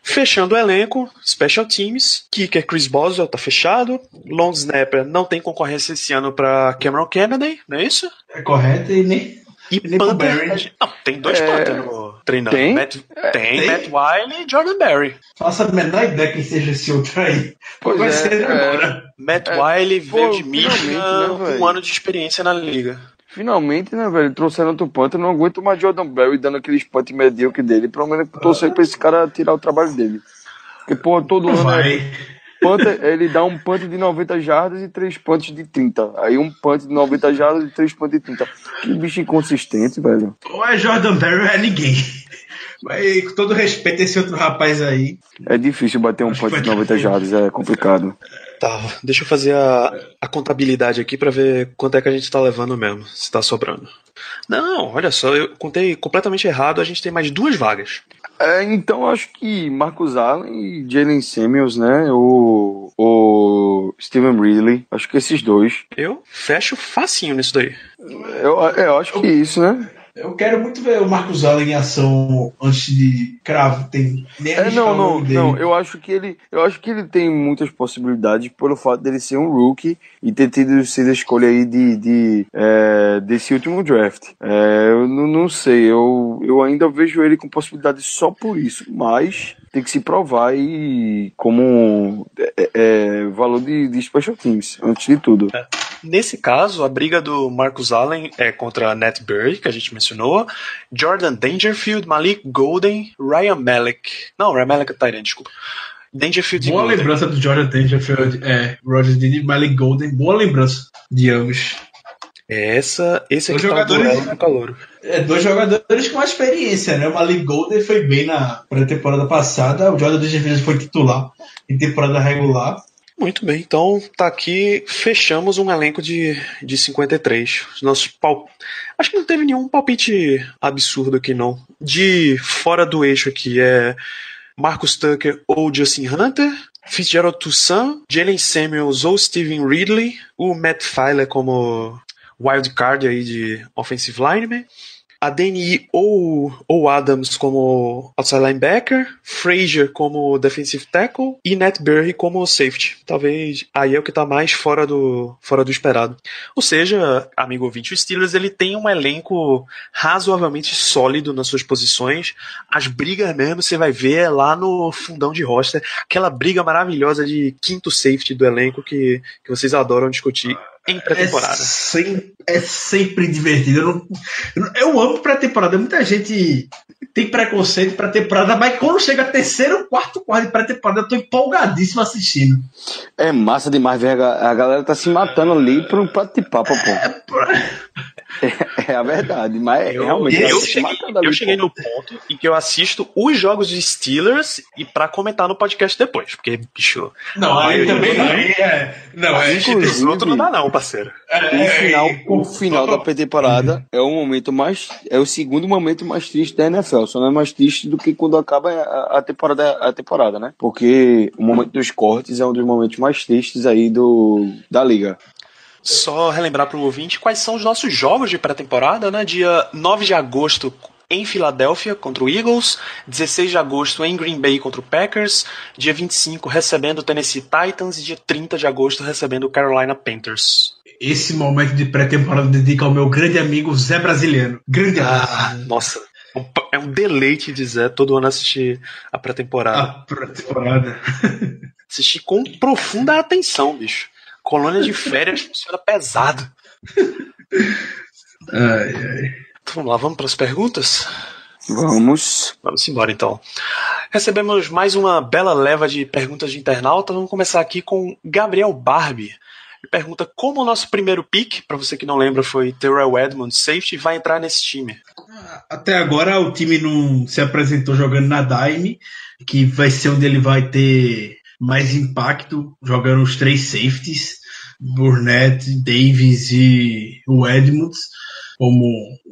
Fechando o elenco, Special Teams, Kicker Chris Boswell tá fechado, Long Snapper não tem concorrência esse ano para Cameron Kennedy, não é isso? É correto? E nem. E Nem pro Panther. Barry. Não, tem dois É, Panther no treinando. tem? Matt- tem, tem? Matt Wiley e Jordan Berry. Faça a menor ideia quem seja esse outro aí. Pois Vai é, ser é. agora. Matt É, Wiley pô, veio de finalmente, Michigan, né, um ano de experiência na liga. Finalmente, né, velho? Trouxeram outro Panther. Não aguento mais Jordan Berry dando aqueles punt medíocre dele. Pelo menos torcer pra esse cara tirar o trabalho dele. Porque, pô, todo ano é Vai. Panther, ele dá um punt de 90 jardas e três punts de 30. Aí um punt de 90 jardas e três punts de 30. Que bicho inconsistente, velho. Ou é Jordan Berry ou é ninguém. Mas com todo respeito a esse outro rapaz aí. É difícil bater um punt de vai 90 ter- jardas, é complicado. Tá, deixa eu fazer a, a contabilidade aqui pra ver quanto é que a gente tá levando mesmo, se tá sobrando. Não, olha só, eu contei completamente errado, a gente tem mais duas vagas. É, então acho que Marcus Allen e Jalen Samuels, né? O, o Steven Ridley. Acho que esses dois. Eu fecho facinho nisso daí. Eu, eu acho que isso, né? Eu quero muito ver o Marcos Allen em ação antes de cravo. Tem É, não, não, não. Eu acho que ele, eu acho que ele tem muitas possibilidades pelo fato dele ser um rookie e ter tido sido a escolha aí de, de é, desse último draft. É, eu não, não sei, eu, eu ainda vejo ele com possibilidade só por isso, mas tem que se provar e como é, é, valor de, de special teams antes de tudo. Nesse caso, a briga do Marcus Allen é contra Nat Burry, que a gente mencionou, Jordan Dangerfield, Malik Golden, Ryan Malek. Não, Ryan Malek é Tyrant, desculpa. Dangerfield Boa lembrança do Jordan Dangerfield, é, Roger Dini e Malik Golden. Boa lembrança de ambos. É Essa, esse aqui Os tá o jogadores- calouro. É, dois jogadores com experiência, né? O Malik Golden foi bem na pré-temporada passada, o Jordan Dangerfield foi titular em temporada regular. Muito bem, então tá aqui, fechamos um elenco de, de 53. Os nossos pal... Acho que não teve nenhum palpite absurdo aqui, não. De fora do eixo aqui é Marcus Tucker ou Justin Hunter, Fitzgerald Toussaint, Jalen Samuels ou Steven Ridley, o Matt Filer como wildcard aí de offensive lineman, a DNI ou, ou Adams como outside linebacker, Frazier como defensive tackle e Nat Burry como safety. Talvez aí é o que está mais fora do, fora do esperado. Ou seja, amigo ouvinte, o Steelers ele tem um elenco razoavelmente sólido nas suas posições. As brigas mesmo você vai ver é lá no fundão de roster, aquela briga maravilhosa de quinto safety do elenco que, que vocês adoram discutir em É, pré-temporada. sem- é sempre divertido. Eu, não- eu amo pré-temporada. Muita gente tem preconceito pré-temporada, mas quando chega terceiro, quarto, quarto de pré-temporada, eu tô empolgadíssimo assistindo. É massa demais ver a, a galera tá se matando ali pro prato de papo, pô. É a verdade, mas é Eu, realmente eu cheguei, eu cheguei no ponto em que eu assisto os jogos de Steelers e pra comentar no podcast depois, porque, bicho, Não, aí eu- também não. Aí é, não, é, Inclusive- outro não dá não, parceiro. O final, é, o final da pré-temporada é o momento mais. É o segundo momento mais triste da NFL. Só não é mais triste do que quando acaba a, a temporada, a temporada, né? Porque o momento dos cortes é um dos momentos mais tristes aí do, da liga. Só relembrar pro ouvinte quais são os nossos jogos de pré-temporada, né? Dia 9 de agosto em Filadélfia contra o Eagles, 16 de agosto em Green Bay contra o Packers, dia 25 recebendo o Tennessee Titans e dia 30 de agosto recebendo o Carolina Panthers. Esse momento de pré-temporada dedica ao meu grande amigo Zé Brasiliano. Grande Ah, amigo. nossa, um- é um deleite dizer todo ano assistir a A pré-temporada. pré-temporada. Assistir com profunda atenção, bicho. Colônia de férias funciona pesado. Ai, ai. Então vamos lá, vamos para as perguntas? Vamos. Vamos embora então. Recebemos mais uma bela leva de perguntas de internauta. Vamos começar aqui com Gabriel Barbie. Ele pergunta como o nosso primeiro pick, para você que não lembra, foi Terrell Edmonds, safety, vai entrar nesse time. Até agora o time não se apresentou jogando na Dime, que vai ser onde ele vai ter mais impacto, jogando os três safeties, Burnett, Davis e o Edmonds, como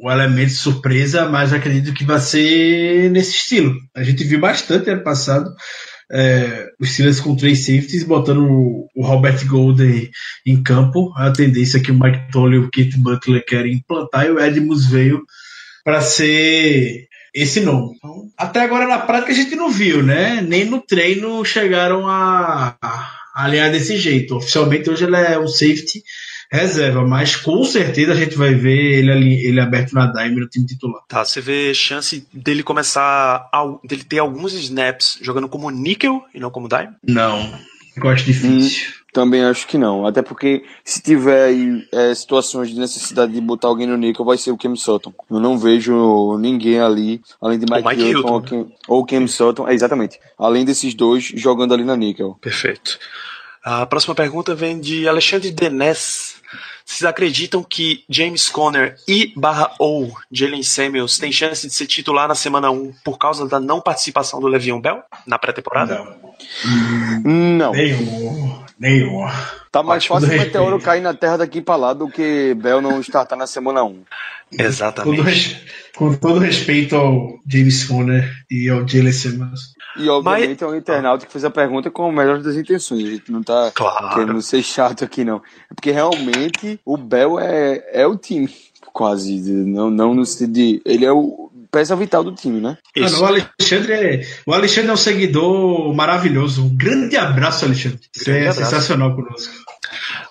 o elemento surpresa, mas acredito que vai ser nesse estilo. A gente viu bastante ano passado é, os Steelers com três safeties, botando o, o Robert Golden em campo. A tendência é que o Mike Tolley e o Keith Butler querem implantar e o Edmonds veio para ser esse nome. Então, até agora na prática a gente não viu, né? Nem no treino chegaram a, a alinhar desse jeito. Oficialmente hoje ele é um safety reserva, mas com certeza a gente vai ver ele ali, ele aberto na dime no time titular. Tá, você vê chance dele começar, a, dele ter alguns snaps jogando como níquel e não como dime? Não, eu acho difícil. Também acho que não. Até porque se tiver aí é, situações de necessidade de botar alguém no níquel, vai ser o Cam Sutton. Eu não vejo ninguém ali, além de Mike, Mike Hilton, Hilton, ou, Cam, ou Cam Sutton. É, exatamente. Além desses dois jogando ali na níquel. Perfeito. A próxima pergunta vem de Alexandre Denes. Vocês acreditam que James Conner e barra ou Jalen Samuels têm chance de ser titular na semana 1 por causa da não participação do Le'Veon Bell na pré-temporada? Não, Não. nenhum, nenhum. Tá mais Ótimo fácil o meteoro cair na terra daqui pra lá do que Bell não startar na semana 1. Exatamente. Todo com todo respeito ao James Conner e ao Jalen Simmons. E obviamente é um internauta que fez a pergunta com a melhor das intenções. A gente não tá Claro. querendo ser chato aqui, não. É porque realmente o Bell é, é o time, quase. Não, não no sentido de. Ele é o peça vital do time, né? Mano, o Alexandre é, o Alexandre é um seguidor maravilhoso. Um grande abraço, Alexandre. Você é abraço. sensacional conosco.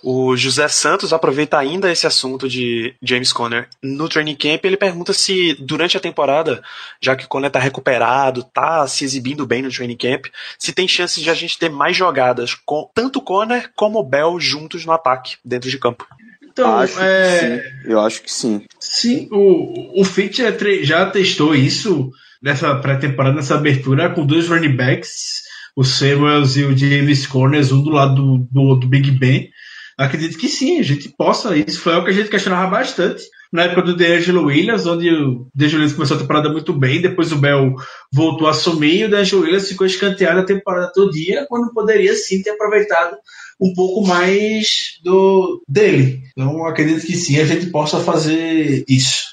O José Santos aproveita ainda esse assunto de James Conner no training camp. Ele pergunta se durante a temporada, já que o Conner tá recuperado, tá se exibindo bem no training camp, se tem chances de a gente ter mais jogadas com tanto o Conner como o Bell juntos no ataque dentro de campo. Então, acho é. Eu acho que sim. Sim, o, o Fitch é já testou isso nessa pré-temporada, nessa abertura, com dois running backs, o Samuels e o James Corners, um do lado do, do, do Big Ben. Acredito que sim, a gente possa. Isso foi algo que a gente questionava bastante na época do DeAngelo Williams, onde o DeAngelo Williams começou a temporada muito bem, depois o Bell voltou a assumir e o DeAngelo Williams ficou escanteado a temporada todo dia, quando poderia sim ter aproveitado um pouco mais do dele. Então acredito que sim, a gente possa fazer isso.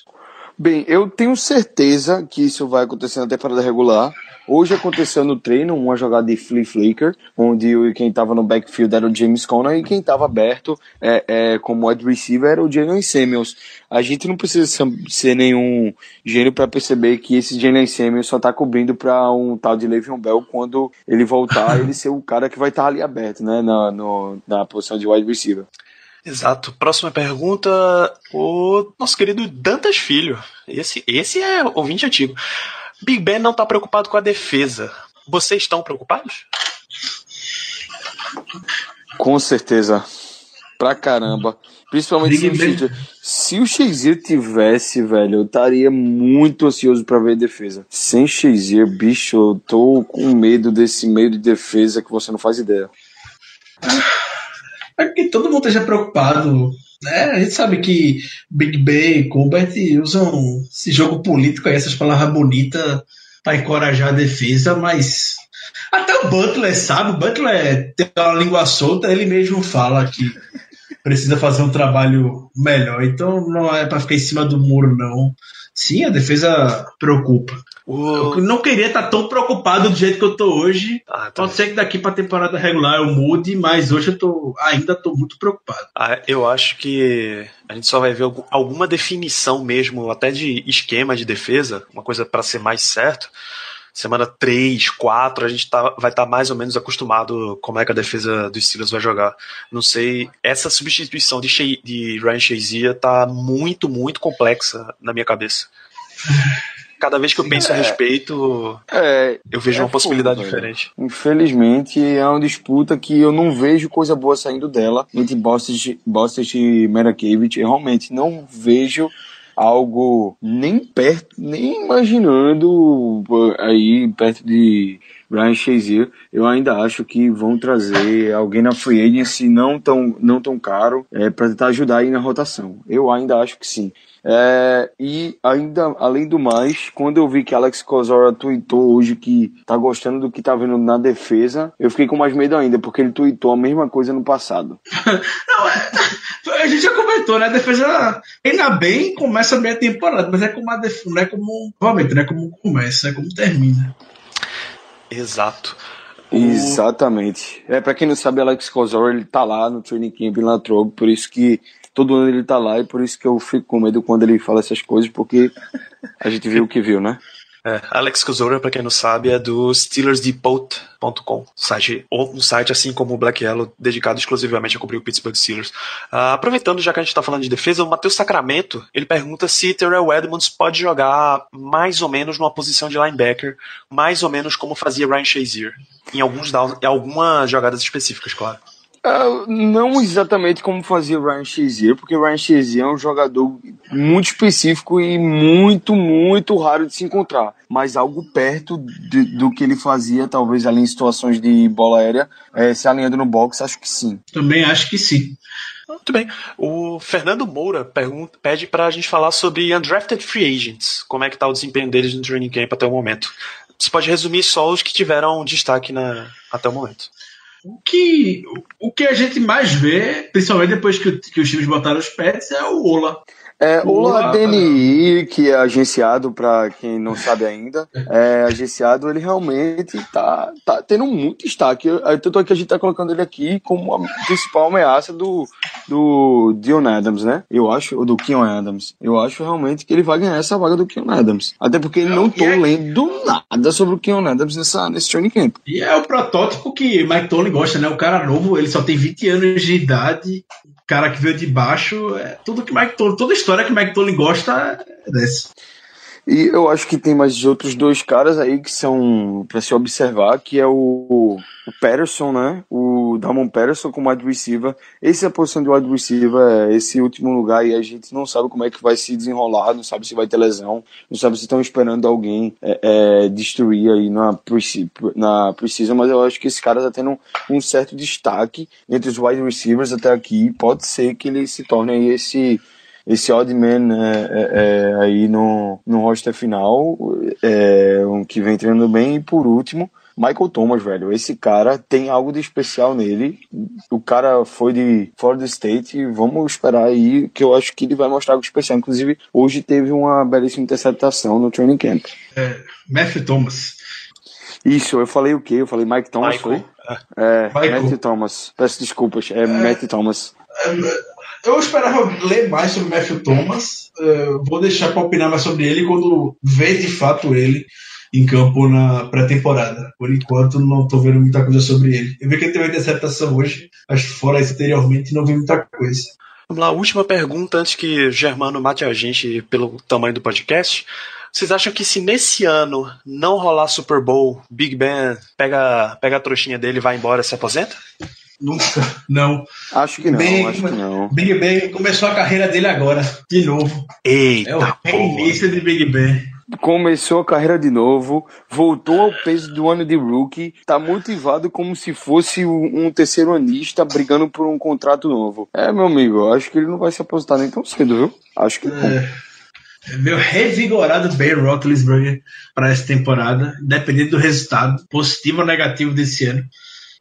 Bem, eu tenho certeza que isso vai acontecer na temporada regular. Hoje aconteceu no treino uma jogada de flea flicker, onde quem estava no backfield era o James Conner e quem estava aberto é, é, como wide receiver era o Jalen Samuels. A gente não precisa ser- nenhum gênio para perceber que esse Jalen Samuels só está cobrindo para um tal de Le'Veon Bell quando ele voltar, ele ser o cara que vai estar ali aberto, né, na, no- na posição de wide receiver. Exato. Próxima pergunta, o nosso querido Dantas Filho. Esse, esse é ouvinte antigo. Big Ben não tá preocupado com a defesa. Vocês estão preocupados? Com certeza. Pra caramba. Principalmente se Big o, Ben. Shazier, se o tivesse, velho, eu estaria muito ansioso pra ver a defesa. Sem Shazier, bicho, eu tô com medo desse meio de defesa que você não faz ideia. É que todo mundo esteja preocupado. Né? A gente sabe que Big Ben e Colbert usam esse jogo político aí, essas palavras bonitas para encorajar a defesa, mas até o Butler sabe, o Butler tem uma língua solta, ele mesmo fala que precisa fazer um trabalho melhor. Então não é para ficar em cima do muro, não. Sim, a defesa preocupa. O... Eu não queria estar tão preocupado do jeito que eu tô hoje. Ah, Pode ser que daqui para temporada regular eu mude, mas hoje eu tô, ainda tô muito preocupado. Ah, eu acho que a gente só vai ver algum- alguma definição mesmo, até de esquema de defesa, uma coisa para ser mais certo. Semana 3, 4, a gente tá, vai estar mais ou menos acostumado como é que a defesa dos Steelers vai jogar. Não sei, essa substituição de, Shea- de Ryan Shazier tá muito, muito complexa na minha cabeça. Cada vez que eu penso a respeito, É, eu vejo É uma possibilidade fogo, velho. diferente. infelizmente é uma disputa que eu não vejo coisa boa saindo dela entre Bostic e Merakevich. Eu realmente não vejo algo nem perto, nem imaginando pô, aí perto de Ryan Shazier. Eu ainda acho que vão trazer alguém na free agency não tão, não tão caro é, para tentar ajudar aí na rotação. Eu ainda acho que sim. É, e ainda, além do mais, quando eu vi que Alex Kozora tweetou hoje que tá gostando do que tá vendo na defesa, eu fiquei com mais medo ainda, porque ele tweetou a mesma coisa no passado. Não, é, a gente já comentou, né? A defesa treina bem começa bem a temporada, mas é como a defesa, não é como. Provavelmente, não é como começa, é como termina. Exato. O- Exatamente. É, para quem não sabe, Alex Kozora, ele tá lá no training camp em Latrobe, por isso que todo ano ele tá lá e por isso que eu fico com medo quando ele fala essas coisas, porque a gente viu o que viu, né? É, Alex Kozora, pra quem não sabe, é do SteelersDepot.com, site, um site assim como o Black Yellow, dedicado exclusivamente a cobrir o Pittsburgh Steelers. Ah, aproveitando, já que a gente tá falando de defesa, o Matheus Sacramento, ele pergunta se Terrell Edmonds pode jogar mais ou menos numa posição de linebacker, mais ou menos como fazia Ryan Shazier, em alguns em algumas jogadas específicas, claro. Ah, não exatamente como fazia o Ryan Shazier, porque o Ryan Shazier é um jogador muito específico e muito, muito raro de se encontrar. Mas algo perto de- do que ele fazia, talvez ali em situações de bola aérea, eh, se alinhando no box, acho que sim. Também acho que sim. Muito bem. O Fernando Moura pergunta, pede pra gente falar sobre undrafted free agents, como é que tá o desempenho deles no training camp até o momento. Você pode resumir só os que tiveram destaque na, até o momento. O que, o que a gente mais vê, principalmente depois que, que os times botaram os pets, é o Ola. É, o Olá, DNI, que é agenciado, para quem não sabe ainda, é agenciado, ele realmente tá, tá tendo muito destaque. Eu- Tanto é que a gente tá colocando ele aqui como a principal ameaça do, do Dion Adams, né? Eu acho, ou do Keon Adams. Eu acho realmente que ele vai ganhar essa vaga do Keon Adams. Até porque eu não tô é- lendo nada sobre o Keon Adams nessa, nesse training camp. E é o protótipo que Mike Tony gosta, né? O cara novo, ele só tem 20 anos de idade, cara que veio de baixo, é tudo que Mike Tony, toda história que Mike Tony gosta é dessa. E eu acho que tem mais outros dois caras aí que são para se observar, que é o, o Patterson, né? O Damon Patterson como wide receiver. Essa é a posição de wide receiver, é esse último lugar e a gente não sabe como é que vai se desenrolar, não sabe se vai ter lesão, não sabe se estão esperando alguém é, é, destruir aí na, na precisa, mas eu acho que esse cara tá tendo um, um certo destaque entre os wide receivers até aqui. Pode ser que ele se torne aí esse esse odd man é, é, é, aí no, no roster final, é, um que vem treinando bem, e por último, Michael Thomas, velho. Esse cara tem algo de especial nele. O cara foi de Florida State e vamos esperar aí que eu acho que ele vai mostrar algo especial. Inclusive, hoje teve uma belíssima interceptação no training camp. Matthew Thomas. Isso, eu falei o quê? Eu falei Mike Thomas, Michael. foi? É, Michael. Matthew Thomas. Peço desculpas, é, Matthew Thomas. Eu esperava ler mais sobre Matthew Thomas. eh, vou deixar para opinar mais sobre ele quando ver de fato ele em campo na pré-temporada. Por enquanto, não estou vendo muita coisa sobre ele. Eu vi que ele teve uma interceptação hoje, mas fora isso, anteriormente, não vi muita coisa. Vamos lá, última pergunta antes que Germano mate a gente pelo tamanho do podcast. Vocês acham que se nesse ano não rolar Super Bowl, Big Ben pega, pega a trouxinha dele, vai embora se aposenta? Nunca. Não. Acho que não, Bem, acho que não. Big Ben começou a carreira dele agora, de novo. Eita, É o reinício de Big Ben. começou a carreira de novo, voltou ao peso do ano de rookie, tá motivado como se fosse um terceiro anista brigando por um contrato novo. É, meu amigo, acho que ele não vai se aposentar nem tão cedo, viu? Acho que não. É Meu revigorado Ben Roethlisberger para essa temporada, dependendo do resultado, positivo ou negativo desse ano,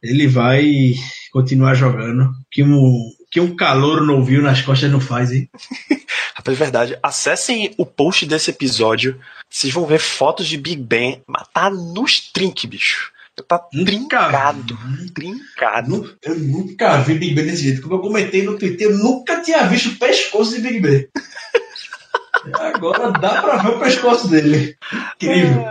ele vai continuar jogando. Que um, que um calor no ouviu nas costas não faz, hein? Rapaz, é verdade. Acessem o post desse episódio. Vocês vão ver fotos de Big Ben. Mas tá nos trinques, bicho. Tá Nunca trincado. Trincado. Eu nunca vi Big Ben desse jeito. Como eu comentei no Twitter, eu nunca tinha visto o pescoço de Big Ben. Agora dá pra ver o pescoço dele. Incrível.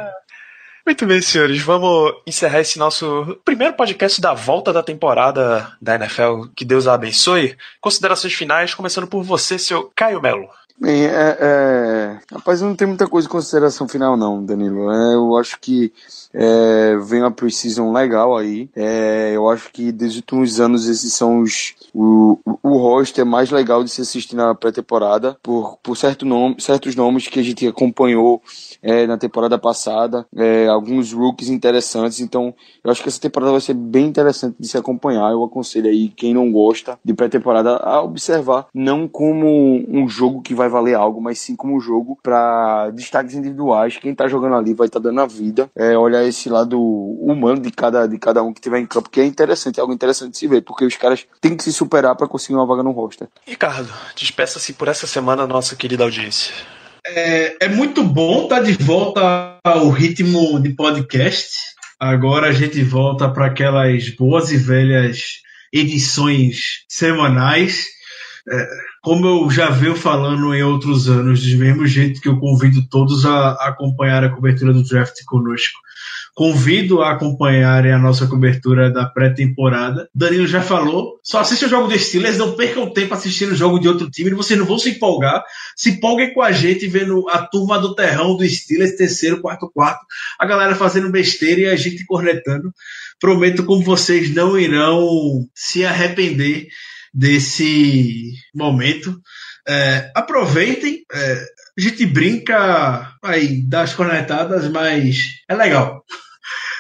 Muito bem, senhores. Vamos encerrar esse nosso primeiro podcast da volta da temporada da NFL. Que Deus a abençoe. Considerações finais, começando por você, seu Caio Melo. Bem, é, é... Rapaz, não tenho muita coisa em consideração final, não, Danilo. É, eu acho que é, vem uma precisão legal aí. É, eu acho que desde os últimos anos esses são os. O, o roster mais legal de se assistir na pré-temporada, por, por certo nome, certos nomes que a gente acompanhou é, na temporada passada, é, alguns rookies interessantes. Então, eu acho que essa temporada vai ser bem interessante de se acompanhar. Eu aconselho aí quem não gosta de pré-temporada a observar, não como um jogo que vai valer algo, mas sim como um jogo para destaques individuais. Quem tá jogando ali vai estar dando a vida. É, olhar esse lado humano de cada, de cada um que tiver em campo, que é interessante, é algo interessante de se ver, porque os caras têm que se superar para conseguir uma vaga no roster. Ricardo, despeça-se por essa semana, nossa querida audiência. É, é muito bom estar de volta ao ritmo de podcast. Agora a gente volta para aquelas boas e velhas edições semanais. É, como eu já venho falando em outros anos, do mesmo jeito que eu convido todos a, a acompanhar a cobertura do draft conosco. Convido a acompanharem a nossa cobertura da pré-temporada. Danilo já falou. Só assista o jogo do Steelers, não percam tempo assistindo o jogo de outro time, vocês não vão se empolgar. Se empolguem com a gente vendo a turma do terrão do Steelers, terceiro, quarto, quarto, a galera fazendo besteira e a gente cornetando. Prometo como vocês não irão se arrepender desse momento. É, aproveitem. é, a gente brinca aí das cornetadas, mas é legal.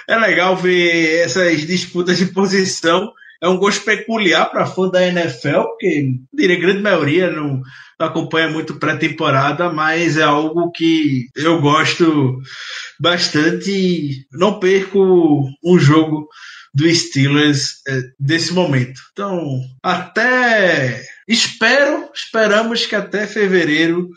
É legal ver essas disputas de posição. É um gosto peculiar para fã da NFL, porque diria a grande maioria não, não acompanha muito pré-temporada, mas é algo que eu gosto bastante. Não perco um jogo do Steelers é, desse momento. Então, até espero, esperamos que até fevereiro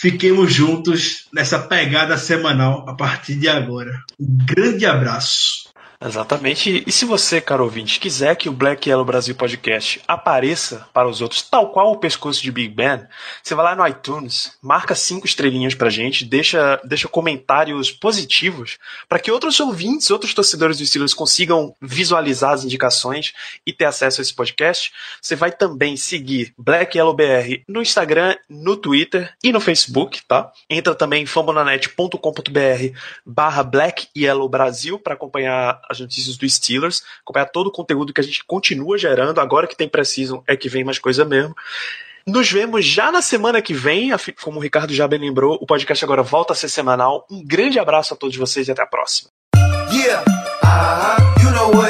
fiquemos juntos nessa pegada semanal a partir de agora. Um grande abraço. Exatamente. E se você, caro ouvinte, quiser que o Black Yellow Brasil Podcast apareça para os outros, tal qual o pescoço de Big Ben, você vai lá no iTunes, marca cinco estrelinhas pra gente, deixa, deixa comentários positivos para que outros ouvintes, outros torcedores do Steelers consigam visualizar as indicações e ter acesso a esse podcast. Você vai também seguir Black Yellow BR no Instagram, no Twitter e no Facebook, tá? Entra também em fambonanet.com.br barra Black Yellow Brasil para acompanhar as notícias do Steelers, acompanhar todo o conteúdo que a gente continua gerando. Agora que tem Precision é que vem mais coisa mesmo. Nos vemos já na semana que vem, como o Ricardo já bem lembrou, o podcast agora volta a ser semanal. Um grande abraço a todos vocês e até a próxima. Yeah, uh-huh, you know